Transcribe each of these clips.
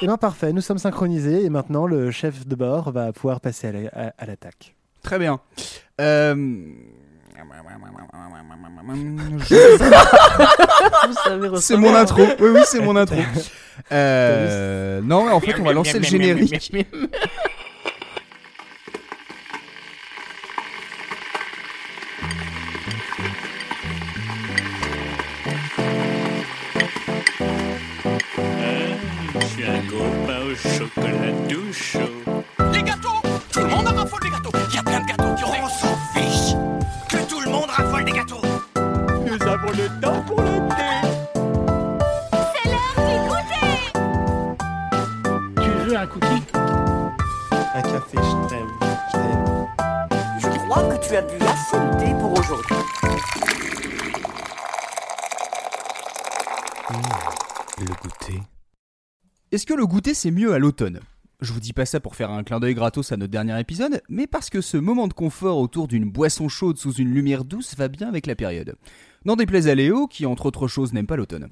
Eh bien parfait, nous sommes synchronisés et maintenant le chef de bord va pouvoir passer à la- à- à l'attaque. Très bien. Euh, C'est mon intro. Oui, oui, c'est mon intro. Euh, non, en fait, on va lancer le générique. Que le goûter c'est mieux à l'automne Je vous dis pas ça pour faire un clin d'œil gratos à notre dernier épisode, mais parce que ce moment de confort autour d'une boisson chaude sous une lumière douce va bien avec la période. N'en déplaise à Léo, qui entre autres choses n'aime pas l'automne.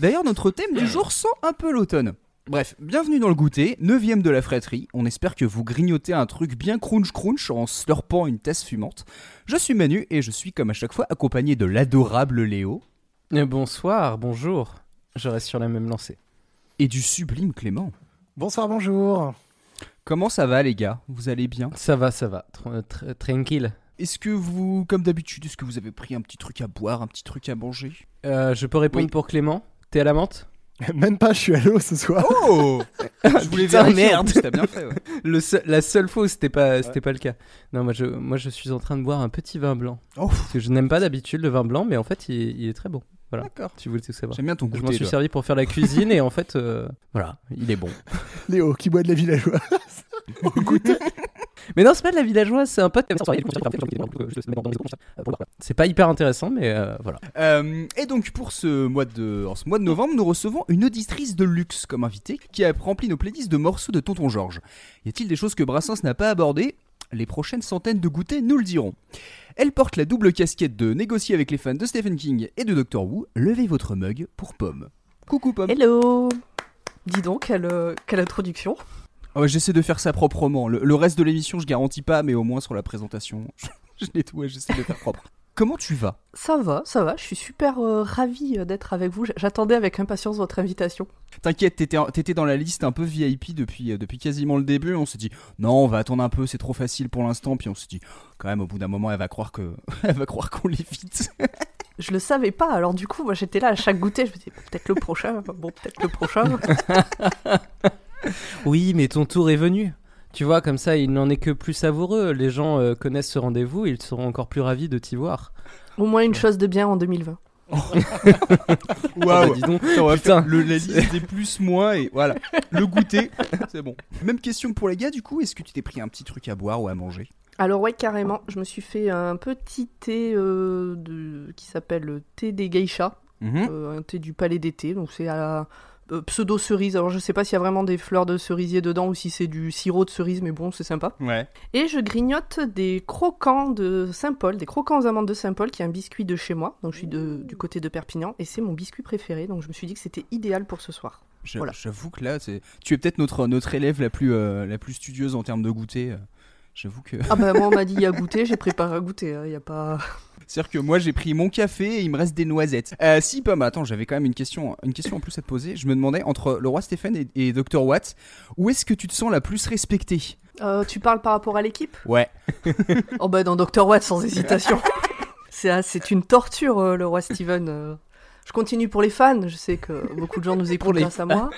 D'ailleurs, notre thème du jour sent un peu l'automne. Bref, bienvenue dans le goûter, 9ème de la fratrie. On espère que vous grignotez un truc bien crunch crunch en slurpant une tasse fumante. Je suis Manu et je suis comme à chaque fois accompagné de l'adorable Léo Bonsoir, bonjour. Je reste sur la même lancée. Et du sublime Clément. Bonsoir, bonjour. Comment ça va les gars? Vous allez bien? Ça va, ça va. Tr- tr- tranquille. Est-ce que vous, comme d'habitude, est-ce que vous avez pris un petit truc à boire, un petit truc à manger? Euh, je peux répondre Oui. pour Clément? T'es à la menthe? Même pas, je suis à l'eau ce soir. Oh Je voulais Putain, vérifier, en merde. plus, T'as bien fait, ouais. Le seul- La seule fois où c'était pas, c'était pas le cas. Non, moi je, moi je suis en train de boire un petit vin blanc. Oh, Parce que je n'aime pas d'habitude le vin blanc, mais en fait il, est- il est très bon. Voilà. d'accord. Tu voulais tout savoir. J'aime bien ton Je m'en goûter. suis toi. servi pour faire la cuisine et en fait, euh, voilà, il est bon. Léo qui boit de la villageoise. Mais non, c'est pas de la villageoise, c'est un pote. C'est pas hyper intéressant, mais euh, voilà. Euh, et donc pour ce mois de, en ce mois de novembre, nous recevons une auditrice de luxe comme invitée qui a rempli nos playlists de morceaux de Tonton Georges. Y a-t-il des choses que Brassens n'a pas abordées? Les prochaines centaines de goûters nous le diront. Elle porte la double casquette de négocier avec les fans de Stephen King et de Doctor Who. Levez votre mug pour Pomme. Coucou Pomme. Hello Dis donc, quelle, euh, quelle introduction ouais, J'essaie de faire ça proprement. Le, le reste de l'émission, je garantis pas, mais au moins sur la présentation, je, je nettoie, j'essaie de faire propre. Comment tu vas? Ça va, ça va, je suis super euh, ravie euh, d'être avec vous. J'attendais avec impatience votre invitation. T'inquiète, t'étais, t'étais dans la liste un peu VIP depuis, euh, depuis quasiment le début. On s'est dit, non, on va attendre un peu, c'est trop facile pour l'instant. Puis on s'est dit, quand même, au bout d'un moment, elle va croire que, elle va croire qu'on l'évite. Je le savais pas, alors du coup, moi j'étais là à chaque goûter, je me disais peut-être le prochain, bon, peut-être le prochain. Oui, mais ton tour est venu. Tu vois, comme ça, il n'en est que plus savoureux. Les gens euh, connaissent ce rendez-vous, ils seront encore plus ravis de t'y voir. Au moins une chose de bien en 2020. Ah bah, dis donc. on va Putain. le, la liste des plus, moins et voilà. Le goûter, c'est bon. Même question pour les gars, du coup, est-ce que tu t'es pris un petit truc à boire ou à manger? Alors ouais, carrément, je me suis fait un petit thé euh, de... qui s'appelle le thé des geishas, Mhm. euh, un thé du palais d'été, donc c'est à la euh, pseudo-cerise. Alors je sais pas s'il y a vraiment des fleurs de cerisier dedans ou si c'est du sirop de cerise, mais bon, c'est sympa. Ouais. Et je grignote des croquants de Saint-Paul, des croquants aux amandes de Saint-Paul, qui est un biscuit de chez moi. Donc je suis de- du côté de Perpignan et c'est mon biscuit préféré. Donc je me suis dit que c'était idéal pour ce soir. Voilà. J'avoue que là, c'est- tu es peut-être notre, notre élève la plus, euh, la plus studieuse en termes de goûter. euh. J'avoue que. Ah bah moi on m'a dit il y a goûter, j'ai préparé à goûter. Il y a pas. C'est-à-dire que moi j'ai pris mon café et il me reste des noisettes. Euh, si, Pomme, attends, j'avais quand même une question, une question en plus à te poser. Je me demandais entre le roi Stéphane et, et Dr. Watt, où est-ce que tu te sens la plus respectée? Euh, tu parles par rapport à l'équipe? Ouais. Oh bah dans Dr Watt sans hésitation. c'est un- c'est une torture euh, le roi Steven. euh. Je continue pour les fans. Je sais que beaucoup de gens nous écoutent grâce à moi.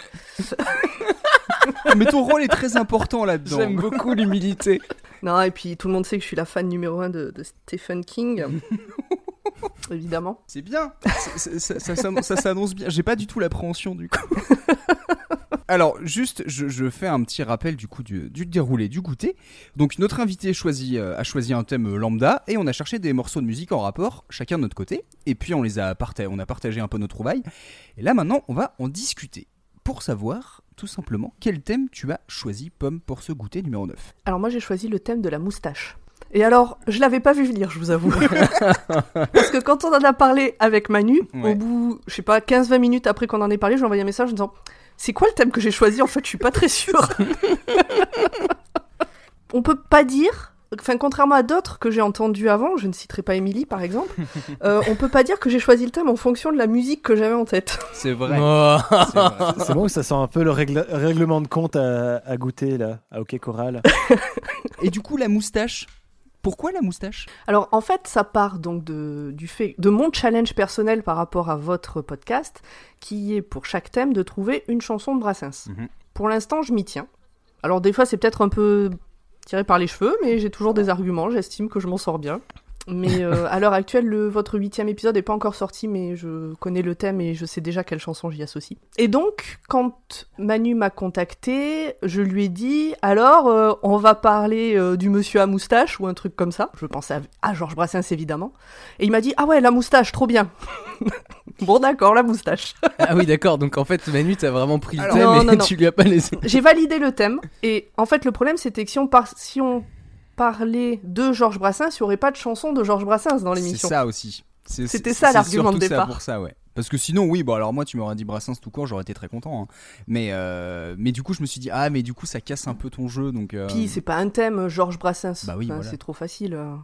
Mais ton rôle est très important là-dedans. J'aime beaucoup l'humilité. Non et puis tout le monde sait que je suis la fan numéro un de, de Stephen King. Évidemment. C'est bien. Ça ça s'annonce- ça s'annonce bien. J'ai pas du tout l'appréhension du coup. Alors, juste, je, je fais un petit rappel du coup du, du déroulé du goûter. Donc, notre invité choisi, euh, a choisi un thème euh, lambda et on a cherché des morceaux de musique en rapport, chacun de notre côté. Et puis, on les a partagés, on a partagé un peu nos trouvailles. Et là, maintenant, on va en discuter pour savoir tout simplement quel thème tu as choisi, Pomme, pour ce goûter numéro 9. Alors moi j'ai choisi le thème de la moustache. Et alors, je l'avais pas vu venir, je vous avoue. Parce que quand on en a parlé avec Manu, Ouais. au bout, je sais pas, 15-20 minutes après qu'on en ait parlé, j'ai envoyé un message en disant C'est quoi le thème que j'ai choisi? En fait, je suis pas très sûre. On peut pas dire. Enfin, contrairement à d'autres que j'ai entendus avant, je ne citerai pas Émilie par exemple, euh, on peut pas dire que j'ai choisi le thème en fonction de la musique que j'avais en tête. C'est vrai. Oh. c'est bon, ça sent un peu le règle- règlement de compte à, à goûter là, à OK Choral. Et du coup, la moustache. Pourquoi la moustache? Alors en fait, ça part donc de, du fait de mon challenge personnel par rapport à votre podcast, qui est pour chaque thème de trouver une chanson de Brassens. Mhm. Pour l'instant, je m'y tiens. Alors des fois, c'est peut-être un peu tiré par les cheveux, mais j'ai toujours des arguments. J'estime que je m'en sors bien. Mais euh, à l'heure actuelle, le, votre huitième épisode n'est pas encore sorti, mais je connais le thème et je sais déjà quelle chanson j'y associe. Et donc, quand Manu m'a contacté, je lui ai dit alors, euh, on va parler euh, du monsieur à moustache ou un truc comme ça. Je pensais à, à Georges Brassens évidemment. Et il m'a dit ah ouais, la moustache, trop bien. bon d'accord, la moustache. Ah oui, d'accord. Donc en fait, Manu, t'as vraiment pris le Alors- thème Non, et non, non. tu lui as pas laissé. J'ai validé le thème et en fait le problème c'était que si on, par- si on parlait de Georges Brassens, il n'y aurait pas de chanson de Georges Brassens dans C'est l'émission. ça aussi. C'est- C'était c'est- ça c'est l'argument de départ. Ça pour ça, ouais. Parce que sinon, oui, bon, alors moi, tu m'aurais dit Brassens tout court, j'aurais été très content. hein. Mais, euh, mais du coup, je me suis dit, ah, mais du coup, ça casse un peu ton jeu. Donc, euh, Puis c'est pas un thème Georges Brassens. Bah oui, Enfin, voilà. C'est trop facile. euh.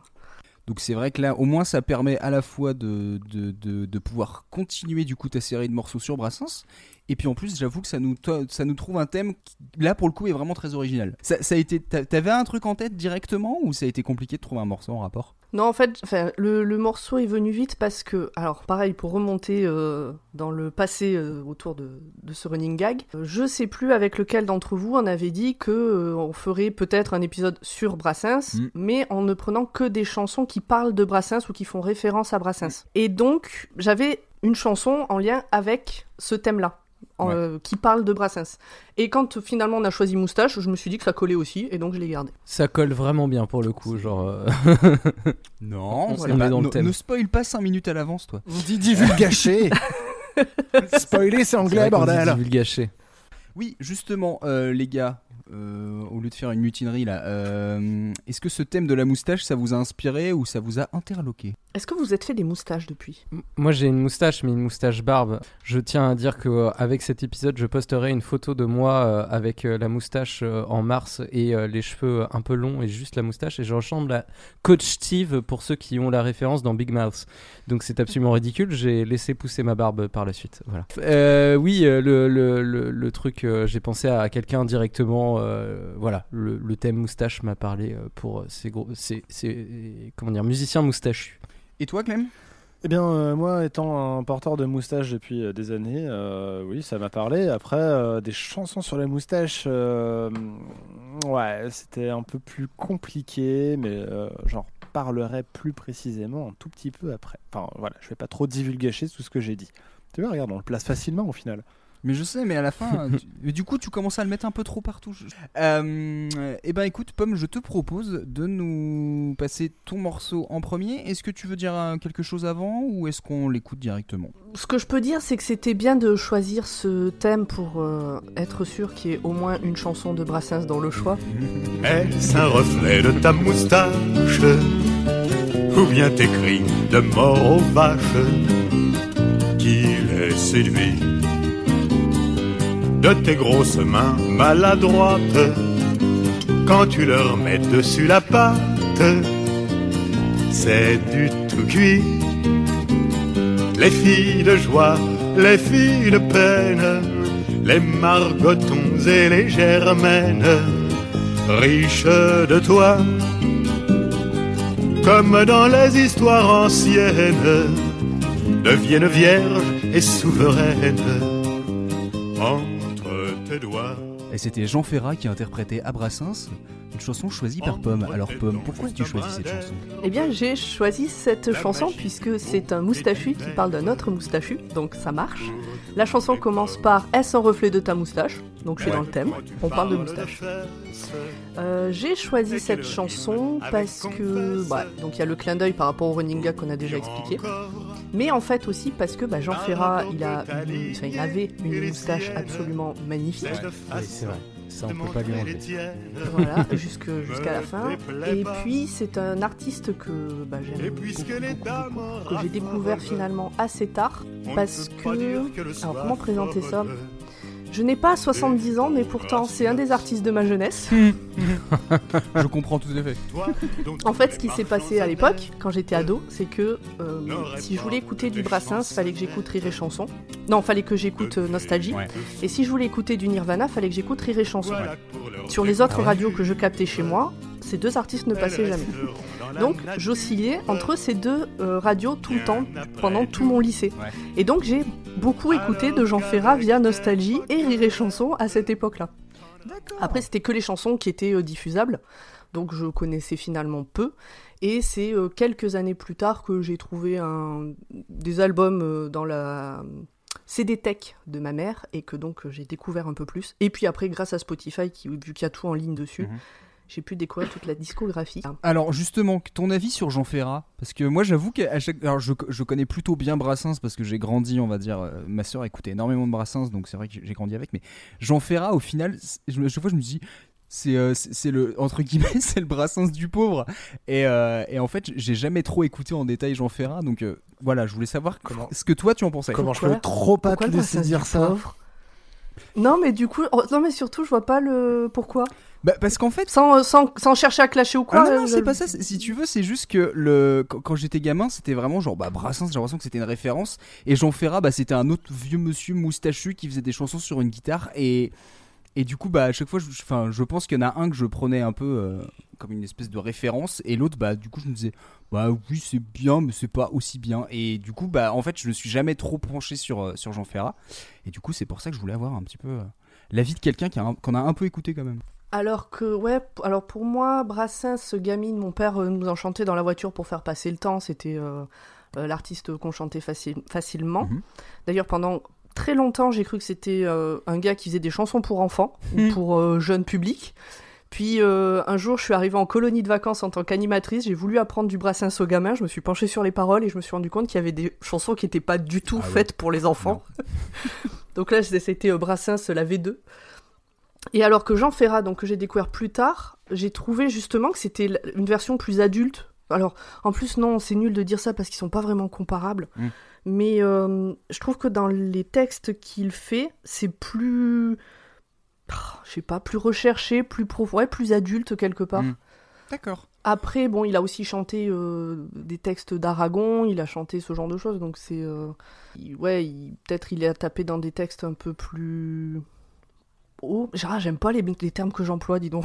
donc c'est vrai que là, au moins, ça permet à la fois de, de, de, de pouvoir continuer du coup ta série de morceaux sur Brassens. Et puis en plus, j'avoue que ça nous, ça nous trouve un thème qui, là, pour le coup, est vraiment très original. Ça, ça a été, t'a- t'avais un truc en tête directement ou ça a été compliqué de trouver un morceau en rapport? Non, en fait, enfin, le, le morceau est venu vite parce que, alors pareil, pour remonter euh, dans le passé euh, autour de, de ce running gag, euh, je sais plus avec lequel d'entre vous on avait dit que euh, on ferait peut-être un épisode sur Brassens, Mm. mais en ne prenant que des chansons qui parlent de Brassens ou qui font référence à Brassens. Et donc, j'avais une chanson en lien avec ce thème-là. En- Ouais. euh, qui parle de Brassens. Et quand finalement on a choisi Moustache, je me suis dit que ça collait aussi, et donc je l'ai gardé. Ça colle vraiment bien pour le coup. Genre, euh, Non, On c'est est pas- dans le thème. ne spoil pas 5 minutes à l'avance, toi. On dit divulgaché. Spoiler, c'est c'est anglais, vrai qu'on dit bordel. Oui, justement, euh, les gars, euh, au lieu de faire une mutinerie là, euh, est-ce que ce thème de la moustache, ça vous a inspiré ou ça vous a interloqué Est-ce que vous êtes fait des moustaches depuis? M- Moi j'ai une moustache, mais une moustache barbe. Je tiens à dire que euh, avec cet épisode, je posterai une photo de moi euh, avec euh, la moustache euh, en mars et euh, les cheveux un peu longs et juste la moustache. Et je ressemble à Coach Steve pour ceux qui ont la référence dans Big Mouth. Donc c'est absolument ridicule. J'ai laissé pousser ma barbe par la suite. Voilà. Euh, oui, le, le, le, le truc, euh, j'ai pensé à quelqu'un directement. Euh, voilà, le, le thème moustache m'a parlé euh, pour euh, ces gros, ces, ces- comment dire, musiciens moustachus. Et toi, Clem? Eh bien, euh, moi, étant un porteur de moustache depuis euh, des années, euh, oui, ça m'a parlé. Après, euh, des chansons sur la moustache, euh, ouais, c'était un peu plus compliqué, mais euh, j'en parlerai plus précisément un tout petit peu après. Enfin, voilà, je vais pas trop divulgacher tout ce que j'ai dit. Tu vois, regarde, on le place facilement au final. Mais je sais, mais à la fin, tu- mais du coup, tu commences à le mettre un peu trop partout. Je- Euh, eh ben, écoute, Pomme, je te propose de nous passer ton morceau en premier. Est-ce que tu veux dire euh, quelque chose avant ou est-ce qu'on l'écoute directement? Ce que je peux dire, c'est que c'était bien de choisir ce thème pour euh, être sûr qu'il y ait au moins une chanson de Brassens dans le choix. Est-ce un reflet de ta moustache Ou bien tes cris de mort aux vaches Qui les séduit De tes grosses mains maladroites. Quand tu leur mets dessus la pâte C'est du tout cuit. Les filles de joie, les filles de peine Les margotons et les germaines riche de toi, comme dans les histoires anciennes, deviennent vierges et souveraines Et c'était Jean Ferrat qui interprétait à Brassens une chanson choisie par Pomme. Alors, Pomme, pourquoi as-tu choisi cette chanson? Eh bien, j'ai choisi cette chanson puisque c'est un moustachu qui parle d'un autre moustachu, donc ça marche. La chanson commence par Est-ce un reflet de ta moustache Donc je suis dans le thème, on parle de moustache. Euh, j'ai choisi cette chanson parce que bah, donc il y a le clin d'œil par rapport au running gag qu'on a déjà expliqué, mais en fait aussi parce que bah, Jean Ferrat il a, une- enfin, il avait une moustache absolument magnifique. Oui, c'est vrai. Ça, on peut pas lui enlever. voilà, jusqu'à la fin. Et puis c'est un artiste que bah, j'aime que j'ai découvert finalement assez tard, parce que... Alors comment présenter ça? Je n'ai pas 70 ans, mais pourtant c'est un des artistes de ma jeunesse. Je comprends tout à fait. En fait, ce qui s'est passé à l'époque, quand j'étais ado, c'est que euh, si je voulais écouter du Brassens, fallait que j'écoute Rire et Chanson. Non, fallait que j'écoute euh, Nostalgie. Ouais. Et si je voulais écouter du Nirvana, fallait que j'écoute Rire et Chanson. Sur les autres radios que je captais chez moi, ces deux artistes ne passaient jamais. Donc j'oscillais entre ces deux euh, radios tout le temps, pendant tout mon lycée. Ouais. Et donc j'ai beaucoup écouté de Jean Ferrat via Nostalgie et Rire et Chanson à cette époque-là. Après, c'était que les chansons qui étaient euh, diffusables, donc je connaissais finalement peu. Et c'est euh, quelques années plus tard que j'ai trouvé des albums euh, dans la CD Tech de ma mère et que donc j'ai découvert un peu plus. Et puis après, grâce à Spotify, qui, vu qu'il y a tout en ligne dessus, Mhm. J'ai pu découvrir toute la discographie. Alors justement, ton avis sur Jean Ferrat? Parce que moi j'avoue qu'à chaque... Alors je, je connais plutôt bien Brassens parce que j'ai grandi, on va dire, euh, ma soeur écoutait énormément de Brassens, donc c'est vrai que j'ai grandi avec, mais Jean Ferrat au final, c'est- je, me- chaque fois je me dis... C'est euh, c'est- c'est le entre guillemets c'est le Brassens du pauvre. Et, euh, et en fait j'ai jamais trop écouté en détail Jean Ferrat donc euh, voilà je voulais savoir Comment- ce que toi tu en pensais. Comment je peux trop pas te laisser dire ça pauvre? Non, mais du coup, oh, non, mais surtout, je vois pas le pourquoi. bah, parce qu'en fait Sans, sans, sans chercher à clasher ou quoi. Ah non, non, euh, c'est pas ça. Si tu veux, c'est juste que le quand, quand j'étais gamin, c'était vraiment genre bah Brassens, j'ai l'impression que c'était une référence. Et Jean Ferrat, bah c'était un autre vieux monsieur moustachu qui faisait des chansons sur une guitare. Et et du coup, bah à chaque fois, je, enfin, je pense qu'il y en a un que je prenais un peu euh, comme une espèce de référence, et l'autre, bah du coup, je me disais bah oui, c'est bien, mais c'est pas aussi bien. Et du coup, bah en fait, je ne suis jamais trop penché sur euh, sur Jean Ferrat. Et du coup, c'est pour ça que je voulais avoir un petit peu euh, l'avis de quelqu'un qui qu'on a un peu écouté quand même. Alors que, ouais, alors pour moi, Brassens, gamine, mon père euh, nous en chantait dans la voiture pour faire passer le temps. C'était l'artiste qu'on chantait faci- facilement. Mhm. D'ailleurs, pendant très longtemps, j'ai cru que c'était euh, un gars qui faisait des chansons pour enfants ou Mhm. pour euh, jeunes publics. Puis euh, un jour, je suis arrivée en colonie de vacances en tant qu'animatrice. J'ai voulu apprendre du Brassens aux gamins. Je me suis penchée sur les paroles et je me suis rendu compte qu'il y avait des chansons qui n'étaient pas du tout Ah ouais. faites pour les enfants. donc là, c'était euh, Brassens, la V2. Et alors que Jean Ferrat, donc que j'ai découvert plus tard, j'ai trouvé justement que c'était une version plus adulte. Alors, en plus, non, c'est nul de dire ça parce qu'ils sont pas vraiment comparables. Mm. Mais euh, je trouve que dans les textes qu'il fait, c'est plus. Je sais pas, plus recherché, plus profond, ouais, plus adulte quelque part. Mm. D'accord. Après, bon, il a aussi chanté euh, des textes d'Aragon, il a chanté ce genre de choses, donc c'est. euh, ouais, peut-être il a tapé dans des textes un peu plus. Oh, ah, j'aime pas les, les termes que j'emploie, dis donc.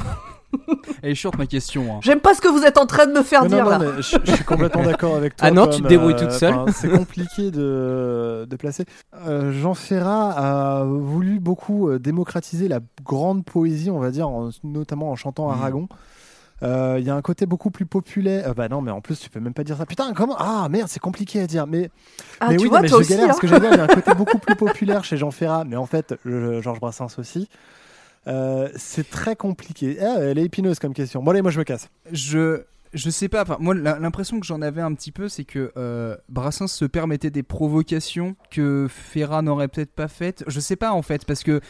Elle est short ma question. hein. J'aime pas ce que vous êtes en train de me faire Mais dire non, là. non, mais je, je suis complètement d'accord avec toi. Ah non, tu te débrouilles euh, toute seule. enfin, C'est compliqué de, de placer. Euh, Jean Ferrat a voulu beaucoup euh, démocratiser la grande poésie, on va dire, en- notamment en chantant Mhm. Aragon. Euh, Il y a un côté beaucoup plus populaire. Euh, bah non, mais en plus, tu peux même pas dire ça. Putain, comment? Ah merde, c'est compliqué à dire. Mais, Ah, mais tu oui, vois, non, mais toi je aussi. galère hein. parce que j'allais dire, il y a un côté beaucoup plus populaire chez Jean Ferrat, mais en fait, Georges Brassens aussi. Euh, c'est très compliqué. Ah, elle est épineuse comme question. Bon, allez, moi je me casse. je je sais pas enfin, moi l'impression que j'en avais un petit peu c'est que euh, Brassens se permettait des provocations que Ferrat n'aurait peut-être pas faites je sais pas en fait parce que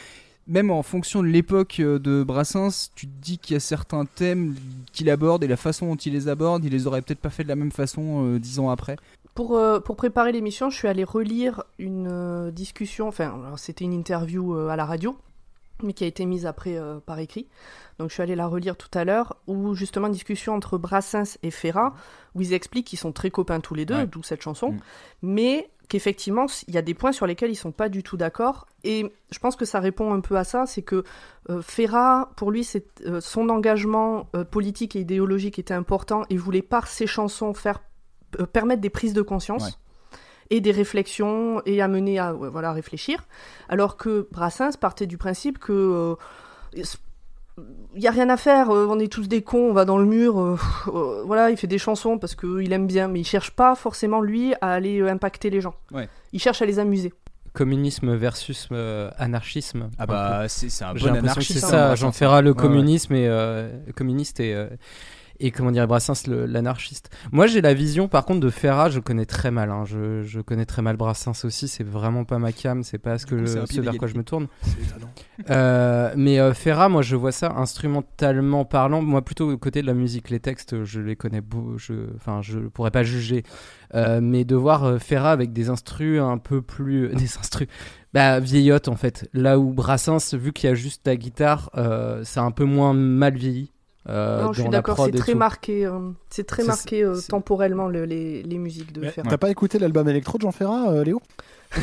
même en fonction de l'époque euh, de Brassens tu te dis qu'il y a certains thèmes qu'il aborde et la façon dont il les aborde il les aurait peut-être pas fait de la même façon euh, dix ans après. Pour, euh, pour préparer l'émission, je suis allée relire une euh, discussion, enfin, c'était une interview à la radio, mais qui a été mise après euh, par écrit. Donc je suis allée la relire tout à l'heure, où justement discussion entre Brassens et Ferrat, où ils expliquent qu'ils sont très copains tous les deux, Ouais. d'où cette chanson, Mm. mais qu'effectivement, il y a des points sur lesquels ils sont pas du tout d'accord. Et je pense que ça répond un peu à ça, c'est que euh, Ferrat, pour lui, c'est euh, son engagement euh, politique et idéologique était important et voulait par ses chansons faire permettre des prises de conscience. Ouais. Et des réflexions et amener à ouais, voilà réfléchir, alors que Brassens partait du principe que euh, il y a rien à faire, euh, on est tous des cons, on va dans le mur, euh, euh, voilà, il fait des chansons parce qu'il aime bien, mais il cherche pas forcément lui à aller impacter les gens. Ouais. Il cherche à les amuser. Communisme versus euh, anarchisme. ah bah c'est un bon anarchiste c'est ça, j'en ferai le Ouais, ouais. communisme et euh, communiste et euh, et comment dire Brassens l'anarchiste. Moi j'ai la vision par contre de Ferrat, je connais très mal. hein. Je, je connais très mal Brassens aussi. C'est vraiment pas ma cam. C'est pas ce que je- ce vers quoi je me tourne. Euh, mais euh, Ferrat, moi je vois ça instrumentalement parlant. Moi plutôt côté de la musique, les textes, je les connais. beau- Je, enfin, je pourrais pas juger. Euh, mais de voir euh, Ferrat avec des instrus un peu plus, des instrus, bah vieillotte en fait. Là où Brassens, vu qu'il y a juste la guitare, euh, c'est un peu moins mal vieilli. Euh, non, je suis d'accord, prod c'est très tout. marqué, euh, c'est très marqué euh, temporellement le- les, les musiques de Ferrat. T'as pas écouté l'album électro de Jean Ferrat, euh, Léo?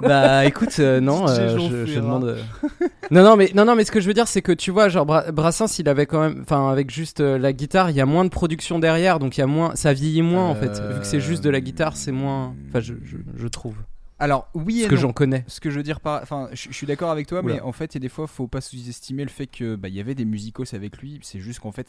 Bah écoute, euh, non, euh, je, je demande. euh. non, non, mais non, non, mais ce que je veux dire, c'est que tu vois, genre Bra- Brassens, il avait quand même, enfin, avec juste euh, la guitare, il y a moins de production derrière, donc il y a moins, ça vieillit moins en fait. Vu que c'est juste de la guitare, c'est moins, enfin, je, je, je trouve. Alors, oui et Ce que j'en connais. Ce que je veux dire par. Enfin, je je suis d'accord avec toi, Oula. mais en fait, il y a des fois, faut pas sous-estimer le fait que bah, il y avait des musicos avec lui. C'est juste qu'en fait,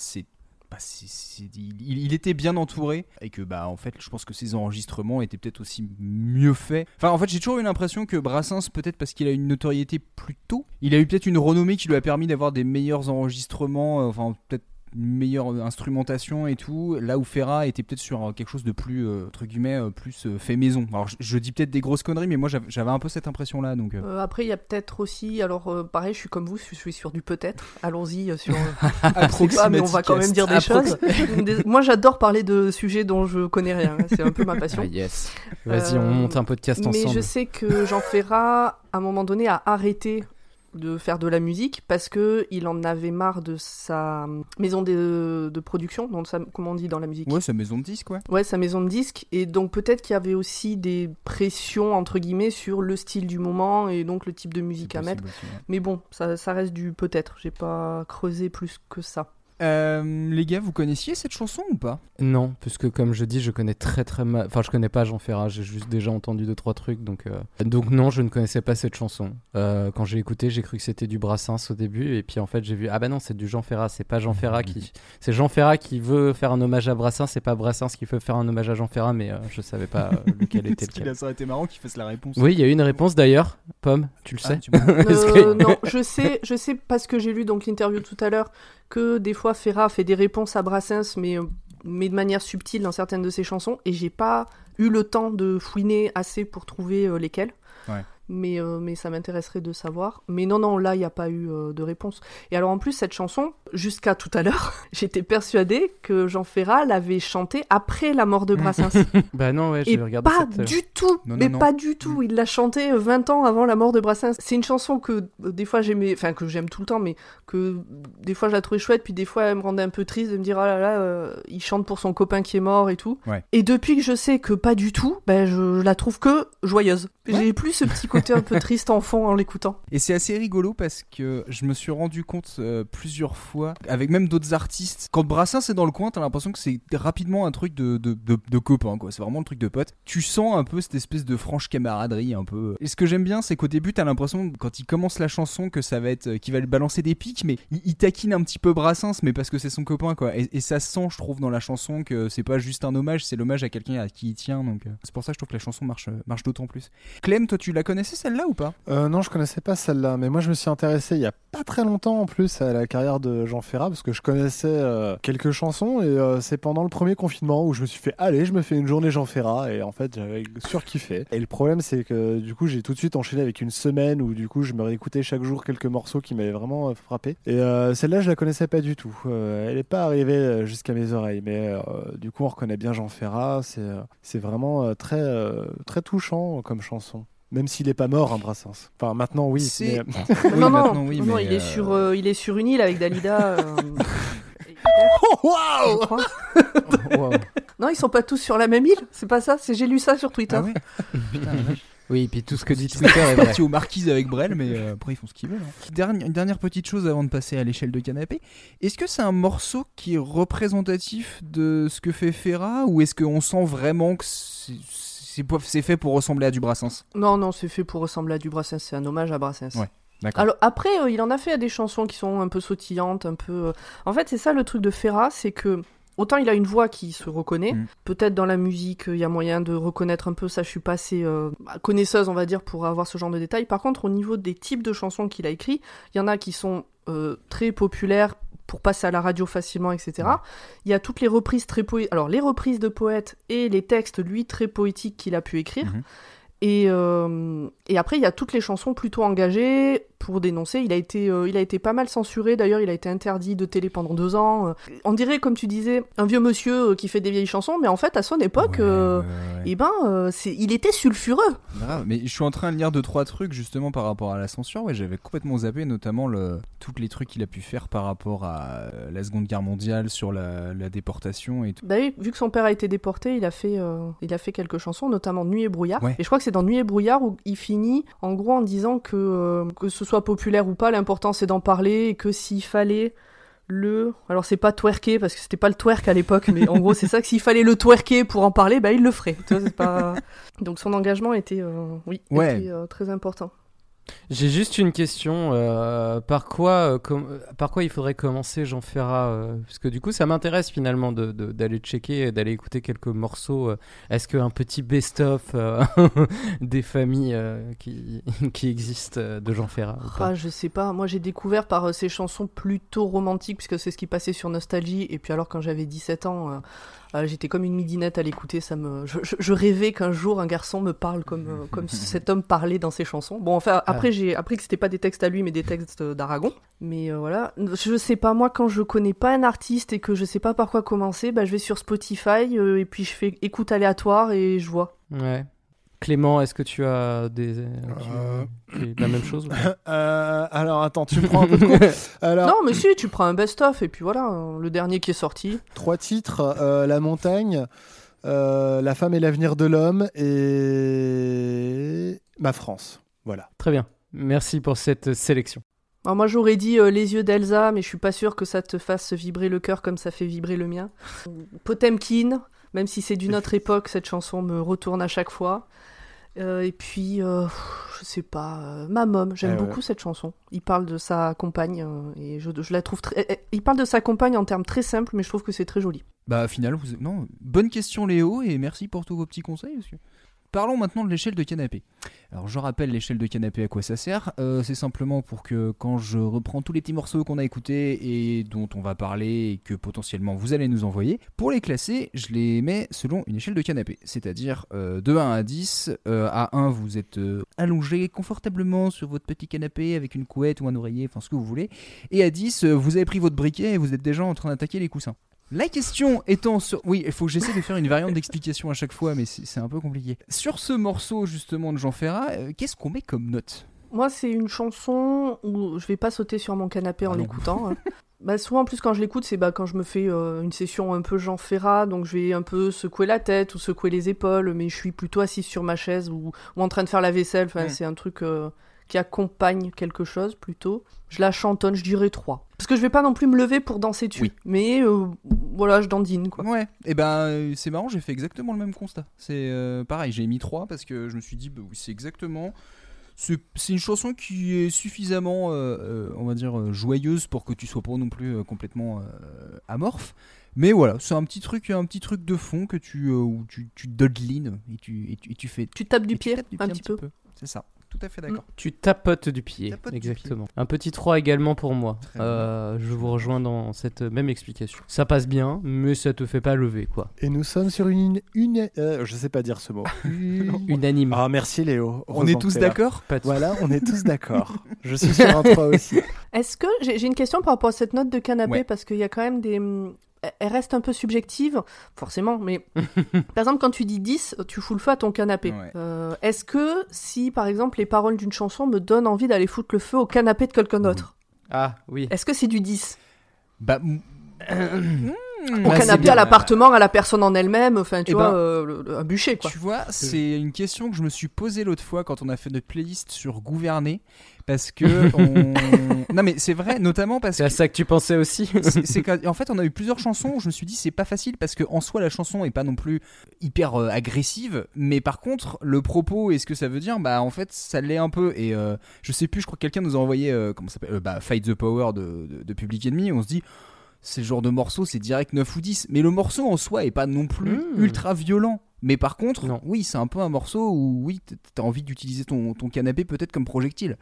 bah, c'est- il, il était bien entouré et que bah en fait je pense que ses enregistrements étaient peut-être aussi mieux faits. Enfin en fait j'ai toujours eu l'impression que Brassens peut-être parce qu'il a une notoriété plus tôt, il a eu peut-être une renommée qui lui a permis d'avoir des meilleurs enregistrements, euh, enfin peut-être une meilleure euh, instrumentation et tout, là où Ferrat était peut-être sur euh, quelque chose de plus, euh, entre guillemets, euh, plus euh, fait maison. Alors je, je dis peut-être des grosses conneries, mais moi j'avais un peu cette impression-là, donc... euh. Euh, après, il y a peut-être aussi, alors euh, pareil, je suis comme vous, je suis sur du peut-être. Allons-y sur. pas, mais on va quand même dire des choses. Moi, j'adore parler de sujets dont je connais rien. hein, C'est un peu ma passion. Ah, yes. Vas-y, on monte un podcast Mais ensemble. je sais que Jean Ferrat, à un moment donné, a arrêté de faire de la musique parce que il en avait marre de sa maison de, de production, donc sa, comment on dit dans la musique Ouais, sa maison de disque, ouais. Ouais, sa maison de disques. Et donc peut-être qu'il y avait aussi des pressions, entre guillemets, sur le style du moment et donc le type de musique à mettre. possible aussi, ouais. Mais bon, ça, ça reste du peut-être. J'ai pas creusé plus que ça. Euh, les gars, vous connaissiez cette chanson ou pas? Non, puisque comme je dis, je connais très très mal. Enfin, je connais pas Jean Ferrat, j'ai juste déjà entendu deux trois trucs, donc euh, donc non, je ne connaissais pas cette chanson. Euh, quand j'ai écouté, j'ai cru que c'était du Brassens au début, et puis en fait, j'ai vu ah bah non, c'est du Jean Ferrat, c'est pas Jean Ferrat qui, c'est Jean Ferrat qui veut faire un hommage à Brassens, c'est pas Brassens qui veut faire un hommage à Jean Ferrat, mais euh, je savais pas lequel était lequel. a- ça aurait été marrant qu'il fasse la réponse. Oui, il y a eu une réponse d'ailleurs, Pomme, tu le Ah, sais. tu Euh, que- non, je sais, je sais parce que j'ai lu donc l'interview tout à l'heure que des fois Ferrat fait des réponses à Brassens, mais euh, mais de manière subtile dans certaines de ses chansons, et j'ai pas eu le temps de fouiner assez pour trouver euh, lesquelles. Mais, euh, mais ça m'intéresserait de savoir. Mais non, non, là, il n'y a pas eu euh, de réponse. Et alors, en plus, cette chanson, jusqu'à tout à l'heure, j'étais persuadée que Jean Ferrat l'avait chantée après la mort de Brassens. Bah non, ouais, Et j'ai regardé pas cette. euh, du tout, Non, mais non, non. pas du tout. Il l'a chanté euh, 20 ans avant la mort de Brassens. C'est une chanson que euh, des fois j'aimais, enfin que j'aime tout le temps, mais que des fois je la trouvais chouette, puis des fois elle me rendait un peu triste de me dire oh là là, euh, il chante pour son copain qui est mort et tout. Ouais. Et depuis que je sais que pas du tout, ben je, je la trouve que joyeuse. Ouais. J'ai plus ce petit côté un peu triste en fond en l'écoutant. Et c'est assez rigolo parce que je me suis rendu compte euh, plusieurs fois, avec même d'autres artistes, quand Brassens est dans le coin, t'as l'impression que c'est rapidement un truc de, de, de, copain, quoi. C'est vraiment le truc de pote. Tu sens un peu cette espèce de franche camaraderie, un peu. Et ce que j'aime bien, c'est qu'au début, t'as l'impression, quand il commence la chanson, que ça va être. euh, qu'il va lui balancer des pics, mais il, taquine un petit peu Brassens, mais parce que c'est son copain, quoi. Et, ça sent, je trouve, dans la chanson que c'est pas juste un hommage, c'est l'hommage à quelqu'un à qui il tient, donc euh, c'est pour ça que je trouve que la chanson marche, marche d'autant plus. Clem, toi, tu la celle-là ou pas Euh, non, je connaissais pas celle-là, mais moi je me suis intéressé il y a pas très longtemps en plus à la carrière de Jean Ferrat parce que je connaissais euh, quelques chansons et euh, c'est pendant le premier confinement où je me suis fait allez, je me fais une journée Jean Ferrat et en fait j'avais surkiffé. Et le problème c'est que du coup j'ai tout de suite enchaîné avec une semaine où du coup je me réécoutais chaque jour quelques morceaux qui m'avaient vraiment euh, frappé. Et celle-là je la connaissais pas du tout. Elle est pas arrivée jusqu'à mes oreilles, mais du coup on reconnaît bien Jean Ferrat. C'est c'est vraiment très très touchant comme chanson. Même s'il est pas mort, hein, Brassens. Enfin, maintenant, oui. C'est- mais- Oui, non, non, maintenant, oui, non, mais, il, est euh, sur, euh, il est sur une île avec Dalida. euh, crois. wow. Non, ils sont pas tous sur la même île, c'est pas ça? C'est j'ai lu ça sur Twitter. Ah ouais Putain. Oui, et puis tout ce que dit Twitter est partis aux marquises avec Brel, mais euh, après ils font ce qu'ils veulent. hein. Dernière, une dernière petite chose avant de passer à l'échelle de canapé. Est-ce que c'est un morceau qui est représentatif de ce que fait Ferrat ou est-ce qu'on sent vraiment que c'est- c'est fait pour ressembler à du Brassens Non, non, c'est fait pour ressembler à du Brassens, c'est un hommage à Brassens. Ouais. Alors après, euh, il en a fait des chansons qui sont un peu sautillantes, un peu. euh, En fait, c'est ça le truc de Ferrat, c'est que autant il a une voix qui se reconnaît, Mm. peut-être dans la musique, il y a moyen de reconnaître un peu ça. Je suis pas assez euh, connaisseuse, on va dire, pour avoir ce genre de détails. Par contre, au niveau des types de chansons qu'il a écrits, il y en a qui sont euh, très populaires pour passer à la radio facilement, etc. Il y a toutes les reprises très poétiques, alors les reprises de poètes et les textes, lui, très poétiques qu'il a pu écrire. Mhm. Et, euh, et après, il y a toutes les chansons plutôt engagées pour dénoncer. Il a été, euh, il a été pas mal censuré. D'ailleurs, il a été interdit de télé pendant deux ans. Euh, On dirait, comme tu disais, un vieux monsieur qui fait des vieilles chansons, mais en fait, à son époque, Ouais, euh, ouais, ouais. eh ben, il était sulfureux. Grave, mais je suis en train de lire deux trois trucs justement par rapport à la censure. Ouais, j'avais complètement zappé, notamment le tous les trucs qu'il a pu faire par rapport à la Seconde Guerre mondiale, sur la, la déportation et tout. Bah oui, vu que son père a été déporté, il a fait, il a fait quelques chansons, notamment Nuit et brouillard. Et je crois que c'est dans Nuit et brouillard où il finit, en gros, en disant que euh, que ce soit populaire ou pas, l'important c'est d'en parler et que s'il fallait le, alors c'est pas twerker parce que c'était pas le twerk à l'époque, mais en gros c'est ça que s'il fallait le twerker pour en parler, bah il le ferait. Vois, pas... Donc son engagement était, euh, oui, Ouais. était, euh, très important. J'ai juste une question. euh, par quoi, euh, par quoi il faudrait commencer, Jean Ferrat euh, Parce que du coup, ça m'intéresse finalement d'aller checker, d'aller écouter quelques morceaux. Est-ce qu'un petit best-of des familles qui, existent de Jean Ferrat ou pas? Ah, je sais pas. Moi, j'ai découvert par ces chansons plutôt romantiques, puisque c'est ce qui passait sur Nostalgie. Et puis alors, quand j'avais 17 ans, euh, euh, j'étais comme une midinette à l'écouter. Ça me, je, je- je rêvais qu'un jour un garçon me parle comme euh, comme cet homme parlait dans ses chansons. Bon, enfin, après, j'ai appris que c'était pas des textes à lui, mais des textes d'Aragon. Mais euh, voilà, je sais pas. Moi, quand je connais pas un artiste et que je sais pas par quoi commencer, bah, je vais sur Spotify euh, et puis je fais écoute aléatoire et je vois. Ouais. Clément, est-ce que tu as des Euh. tu- la même chose Euh, alors attends, tu prends un peu de. Alors, Non, mais si, tu prends un best-of et puis voilà, euh, le dernier qui est sorti. trois titres euh, La montagne, euh, La femme et l'avenir de l'homme et Ma France. Voilà. Très bien. Merci pour cette sélection. Alors moi j'aurais dit euh, les yeux d'Elsa, mais je suis pas sûr que ça te fasse vibrer le cœur comme ça fait vibrer le mien. Potemkin, même si c'est d'une autre époque, cette chanson me retourne à chaque fois. Euh, et puis, euh, je sais pas, euh, ma mom, j'aime Eh ouais. beaucoup cette chanson. Il parle de sa compagne euh, et je, je la trouve très. eh, eh, Il parle de sa compagne en termes très simples, mais je trouve que c'est très joli. Bah, final, vous... non, bonne question Léo et merci pour tous vos petits conseils. monsieur. Parlons maintenant de l'échelle de canapé. Alors je rappelle l'échelle de canapé à quoi ça sert. Euh, c'est simplement pour que quand je reprends tous les petits morceaux qu'on a écoutés et dont on va parler et que potentiellement vous allez nous envoyer, pour les classer, je les mets selon une échelle de canapé. C'est-à-dire euh, de 1 à 10. euh, à 1 vous êtes allongé confortablement sur votre petit canapé avec une couette ou un oreiller, enfin ce que vous voulez. Et à 10 euh, vous avez pris votre briquet et vous êtes déjà en train d'attaquer les coussins. La question étant sur... Oui, il faut que j'essaie de faire une variante d'explication à chaque fois, mais c'est un peu compliqué. Sur ce morceau justement de Jean Ferrat, euh, qu'est-ce qu'on met comme note? Moi, c'est une chanson où je vais pas sauter sur mon canapé en Ah l'écoutant. hein. Bah, souvent, en plus, quand je l'écoute, c'est bah, quand je me fais euh, une session un peu Jean Ferrat, donc je vais un peu secouer la tête ou secouer les épaules, mais je suis plutôt assise sur ma chaise ou, ou en train de faire la vaisselle. Enfin, c'est un truc euh, qui accompagne quelque chose plutôt. Je la chantonne, je dirais 3. Parce que je vais pas non plus me lever pour danser dessus. Oui. Mais euh, voilà, je dandine, quoi. Ouais, et ben euh, c'est marrant, j'ai fait exactement le même constat. C'est euh, pareil, j'ai mis 3 parce que je me suis dit, bah oui, c'est exactement. C'est une chanson qui est suffisamment, euh, on va dire, joyeuse pour que tu sois pas non plus complètement amorphe. Mais voilà, c'est un petit truc, un petit truc de fond que tu, où tu, tu et tu, et tu, et tu fais Tu tapes du pied, tapes du un petit peu. C'est ça, tout à fait d'accord. Tu tapotes du pied, Tapotes du exactement. Un petit 3 également pour moi. Euh, je vous rejoins dans cette même explication. Ça passe bien, mais ça te fait pas lever, quoi. Et nous sommes sur une. une euh, je sais pas dire ce mot. Unanime. Ah, merci Léo. On est tous d'accord Voilà, on est tous d'accord. Je suis sur un 3 aussi. Est-ce que j'ai une question par rapport à cette note de canapé Ouais. parce qu'il y a quand même des elle reste un peu subjective forcément mais par exemple quand tu dis 10 tu fous le feu à ton canapé. Ouais. Euh, est-ce que si par exemple les paroles d'une chanson me donnent envie d'aller foutre le feu au canapé de quelqu'un d'autre? Ah, oui. Est-ce que c'est du 10 Bah, Au Bah, canapé à l'appartement à la personne en elle-même enfin tu Eh vois ben, euh, le- le- un bûcher quoi. Tu vois, c'est une question que je me suis posée l'autre fois quand on a fait notre playlist sur gouverner. Parce que. on- non, mais c'est vrai, notamment parce C'est que. à ça que tu pensais aussi c'est- c'est qu'en- en fait, on a eu plusieurs chansons où je me suis dit c'est pas facile parce que en soi la chanson est pas non plus hyper euh, agressive, mais par contre le propos et ce que ça veut dire, bah en fait ça l'est un peu. Et euh, je sais plus, je crois que quelqu'un nous a envoyé euh, comment ça s'appelle, euh, bah, Fight the Power de, de, de Public Enemy. Et on se dit c'est le genre de morceau, c'est direct 9 ou 10. Mais le morceau en soi est pas non plus Mm. ultra violent. Mais par contre, Non. oui, c'est un peu un morceau où oui, t'as envie d'utiliser ton, ton canapé peut-être comme projectile.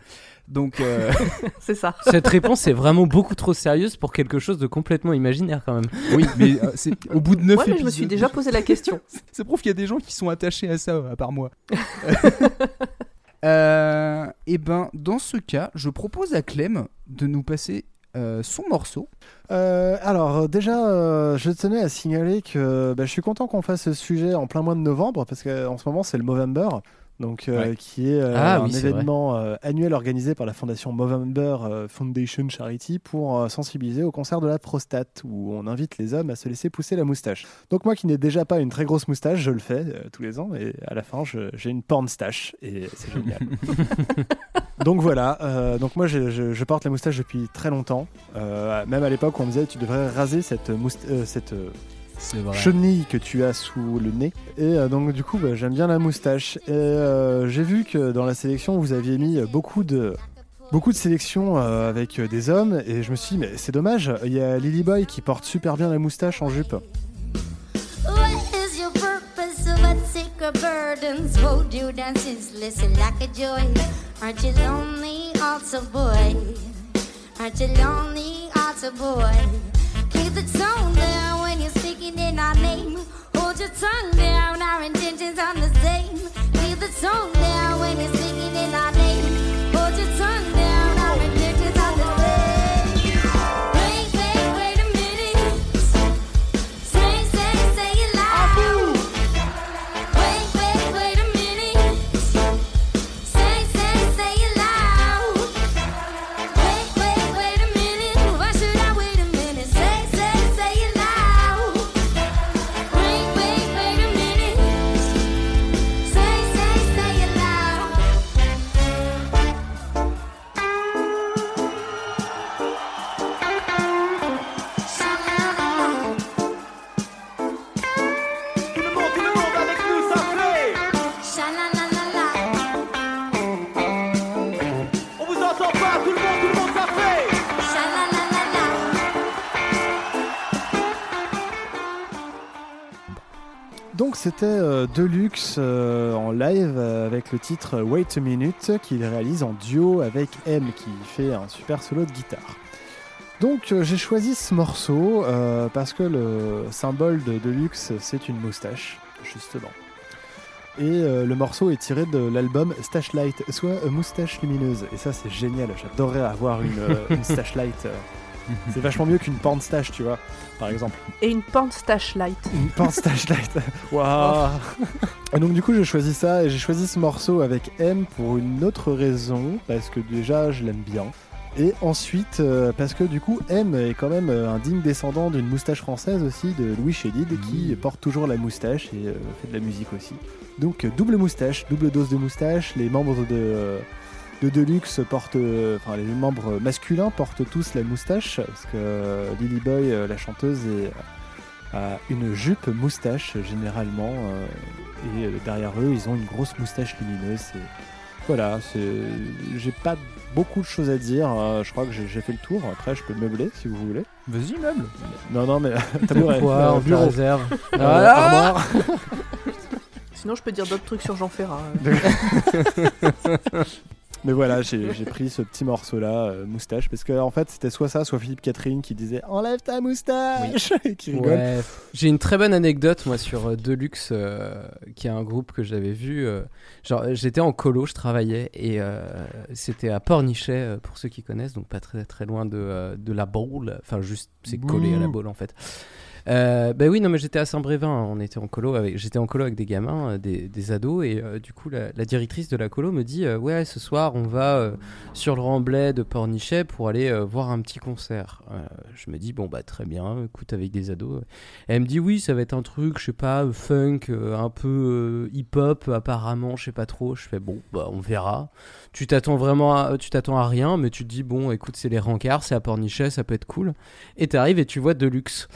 Donc, euh, C'est ça. Cette réponse est vraiment beaucoup trop sérieuse pour quelque chose de complètement imaginaire quand même. oui, mais euh, c'est au bout de 9 Ouais, mais épisodes. je me suis déjà posé la question. Ça prouve qu'il y a des gens qui sont attachés à ça, à part moi. euh, et ben, dans ce cas, je propose à Clem de nous passer euh, son morceau. Euh, alors euh, déjà, je tenais à signaler que bah, je suis content qu'on fasse ce sujet en plein mois de novembre parce qu'en ce moment c'est le Movember. Donc, euh, Ouais. qui est euh, Ah un oui, événement euh, annuel organisé par la fondation Movember Foundation Charity pour sensibiliser au cancer de la prostate, où on invite les hommes à se laisser pousser la moustache. Donc moi qui n'ai déjà pas une très grosse moustache, je le fais tous les ans, et à la fin j'ai une porn stache, et c'est génial. donc voilà, donc moi je, je- je porte la moustache depuis très longtemps, même à l'époque on me disait tu devrais raser cette. Chenille que tu as sous le nez. Et euh, donc du coup, bah, j'aime bien la moustache. Et euh, j'ai vu que dans la sélection, vous aviez mis beaucoup de beaucoup de sélections euh, avec des hommes. Et je me suis dit, mais c'est dommage. Il y a Lily Boy qui porte super bien la moustache en jupe. Keep the tone down when you're speaking in our name. Hold your tongue down, our intentions are the same. Keep the tone down when you're speaking in our name. C'était euh, Deluxe euh, en live euh, avec le titre Wait a Minute qu'il réalise en duo avec M qui fait un super solo de guitare. Donc j'ai choisi ce morceau parce que le symbole de Deluxe c'est une moustache justement. Et le morceau est tiré de l'album Stash Light, soit moustache lumineuse. Et ça c'est génial, j'adorerais avoir une, une Stash Light. C'est vachement mieux qu'une porn stash, tu vois, par exemple. Et une pente stash light. Une pince Stashlight. Waouh Et donc du coup j'ai choisi ça et j'ai choisi ce morceau avec M pour une autre raison parce que déjà je l'aime bien. Et ensuite euh, parce que du coup M est quand même euh, un digne descendant d'une moustache française aussi de Louis Chédid qui porte toujours la moustache et euh, fait de la musique aussi. Donc euh, double moustache, double dose de moustache. Les membres de euh, de Deluxe portent, euh, enfin les membres masculins portent tous la moustache parce que euh, Lily Boy, euh, la chanteuse, est a une jupe moustache généralement et derrière eux ils ont une grosse moustache lumineuse et voilà c'est j'ai pas beaucoup de choses à dire euh, je crois que j'ai fait le tour après je peux meubler si vous voulez Vas-y, meuble. non non mais tabouret Quoi, bureau réserve Voilà. armoire Sinon, je peux dire d'autres trucs sur Jean Ferrat. Mais voilà j'ai pris ce petit morceau là moustache parce que en fait c'était soit ça soit Philippe Catherine qui disait enlève ta moustache et qui rigole Ouais. J'ai une très bonne anecdote moi sur euh, Deluxe, euh, qui est un groupe que j'avais vu. euh, genre j'étais en colo, je travaillais et euh, c'était à Pornichet euh, pour ceux qui connaissent, donc pas très très loin de, euh, de la Baule. Enfin juste c'est collé à la Baule en fait. Euh, ben oui, non, mais j'étais à Saint-Brévin. hein. On était en colo avec, j'étais en colo avec des gamins, euh, des, des ados, et euh, du coup, la, la directrice de la colo me dit, euh, ouais, ce soir, on va euh, sur le Remblai de Pornichet pour aller euh, voir un petit concert. Je me dis, bon bah très bien, écoute avec des ados. Elle me dit, oui, ça va être un truc, je sais pas, funk, un peu hip-hop, apparemment, je sais pas trop. Je fais, bon, bah on verra. Tu t'attends vraiment, à, tu t'attends à rien, mais tu te dis, bon, écoute, c'est les rencarts, c'est à Pornichet, ça peut être cool. Et t'arrives et tu vois Deluxe.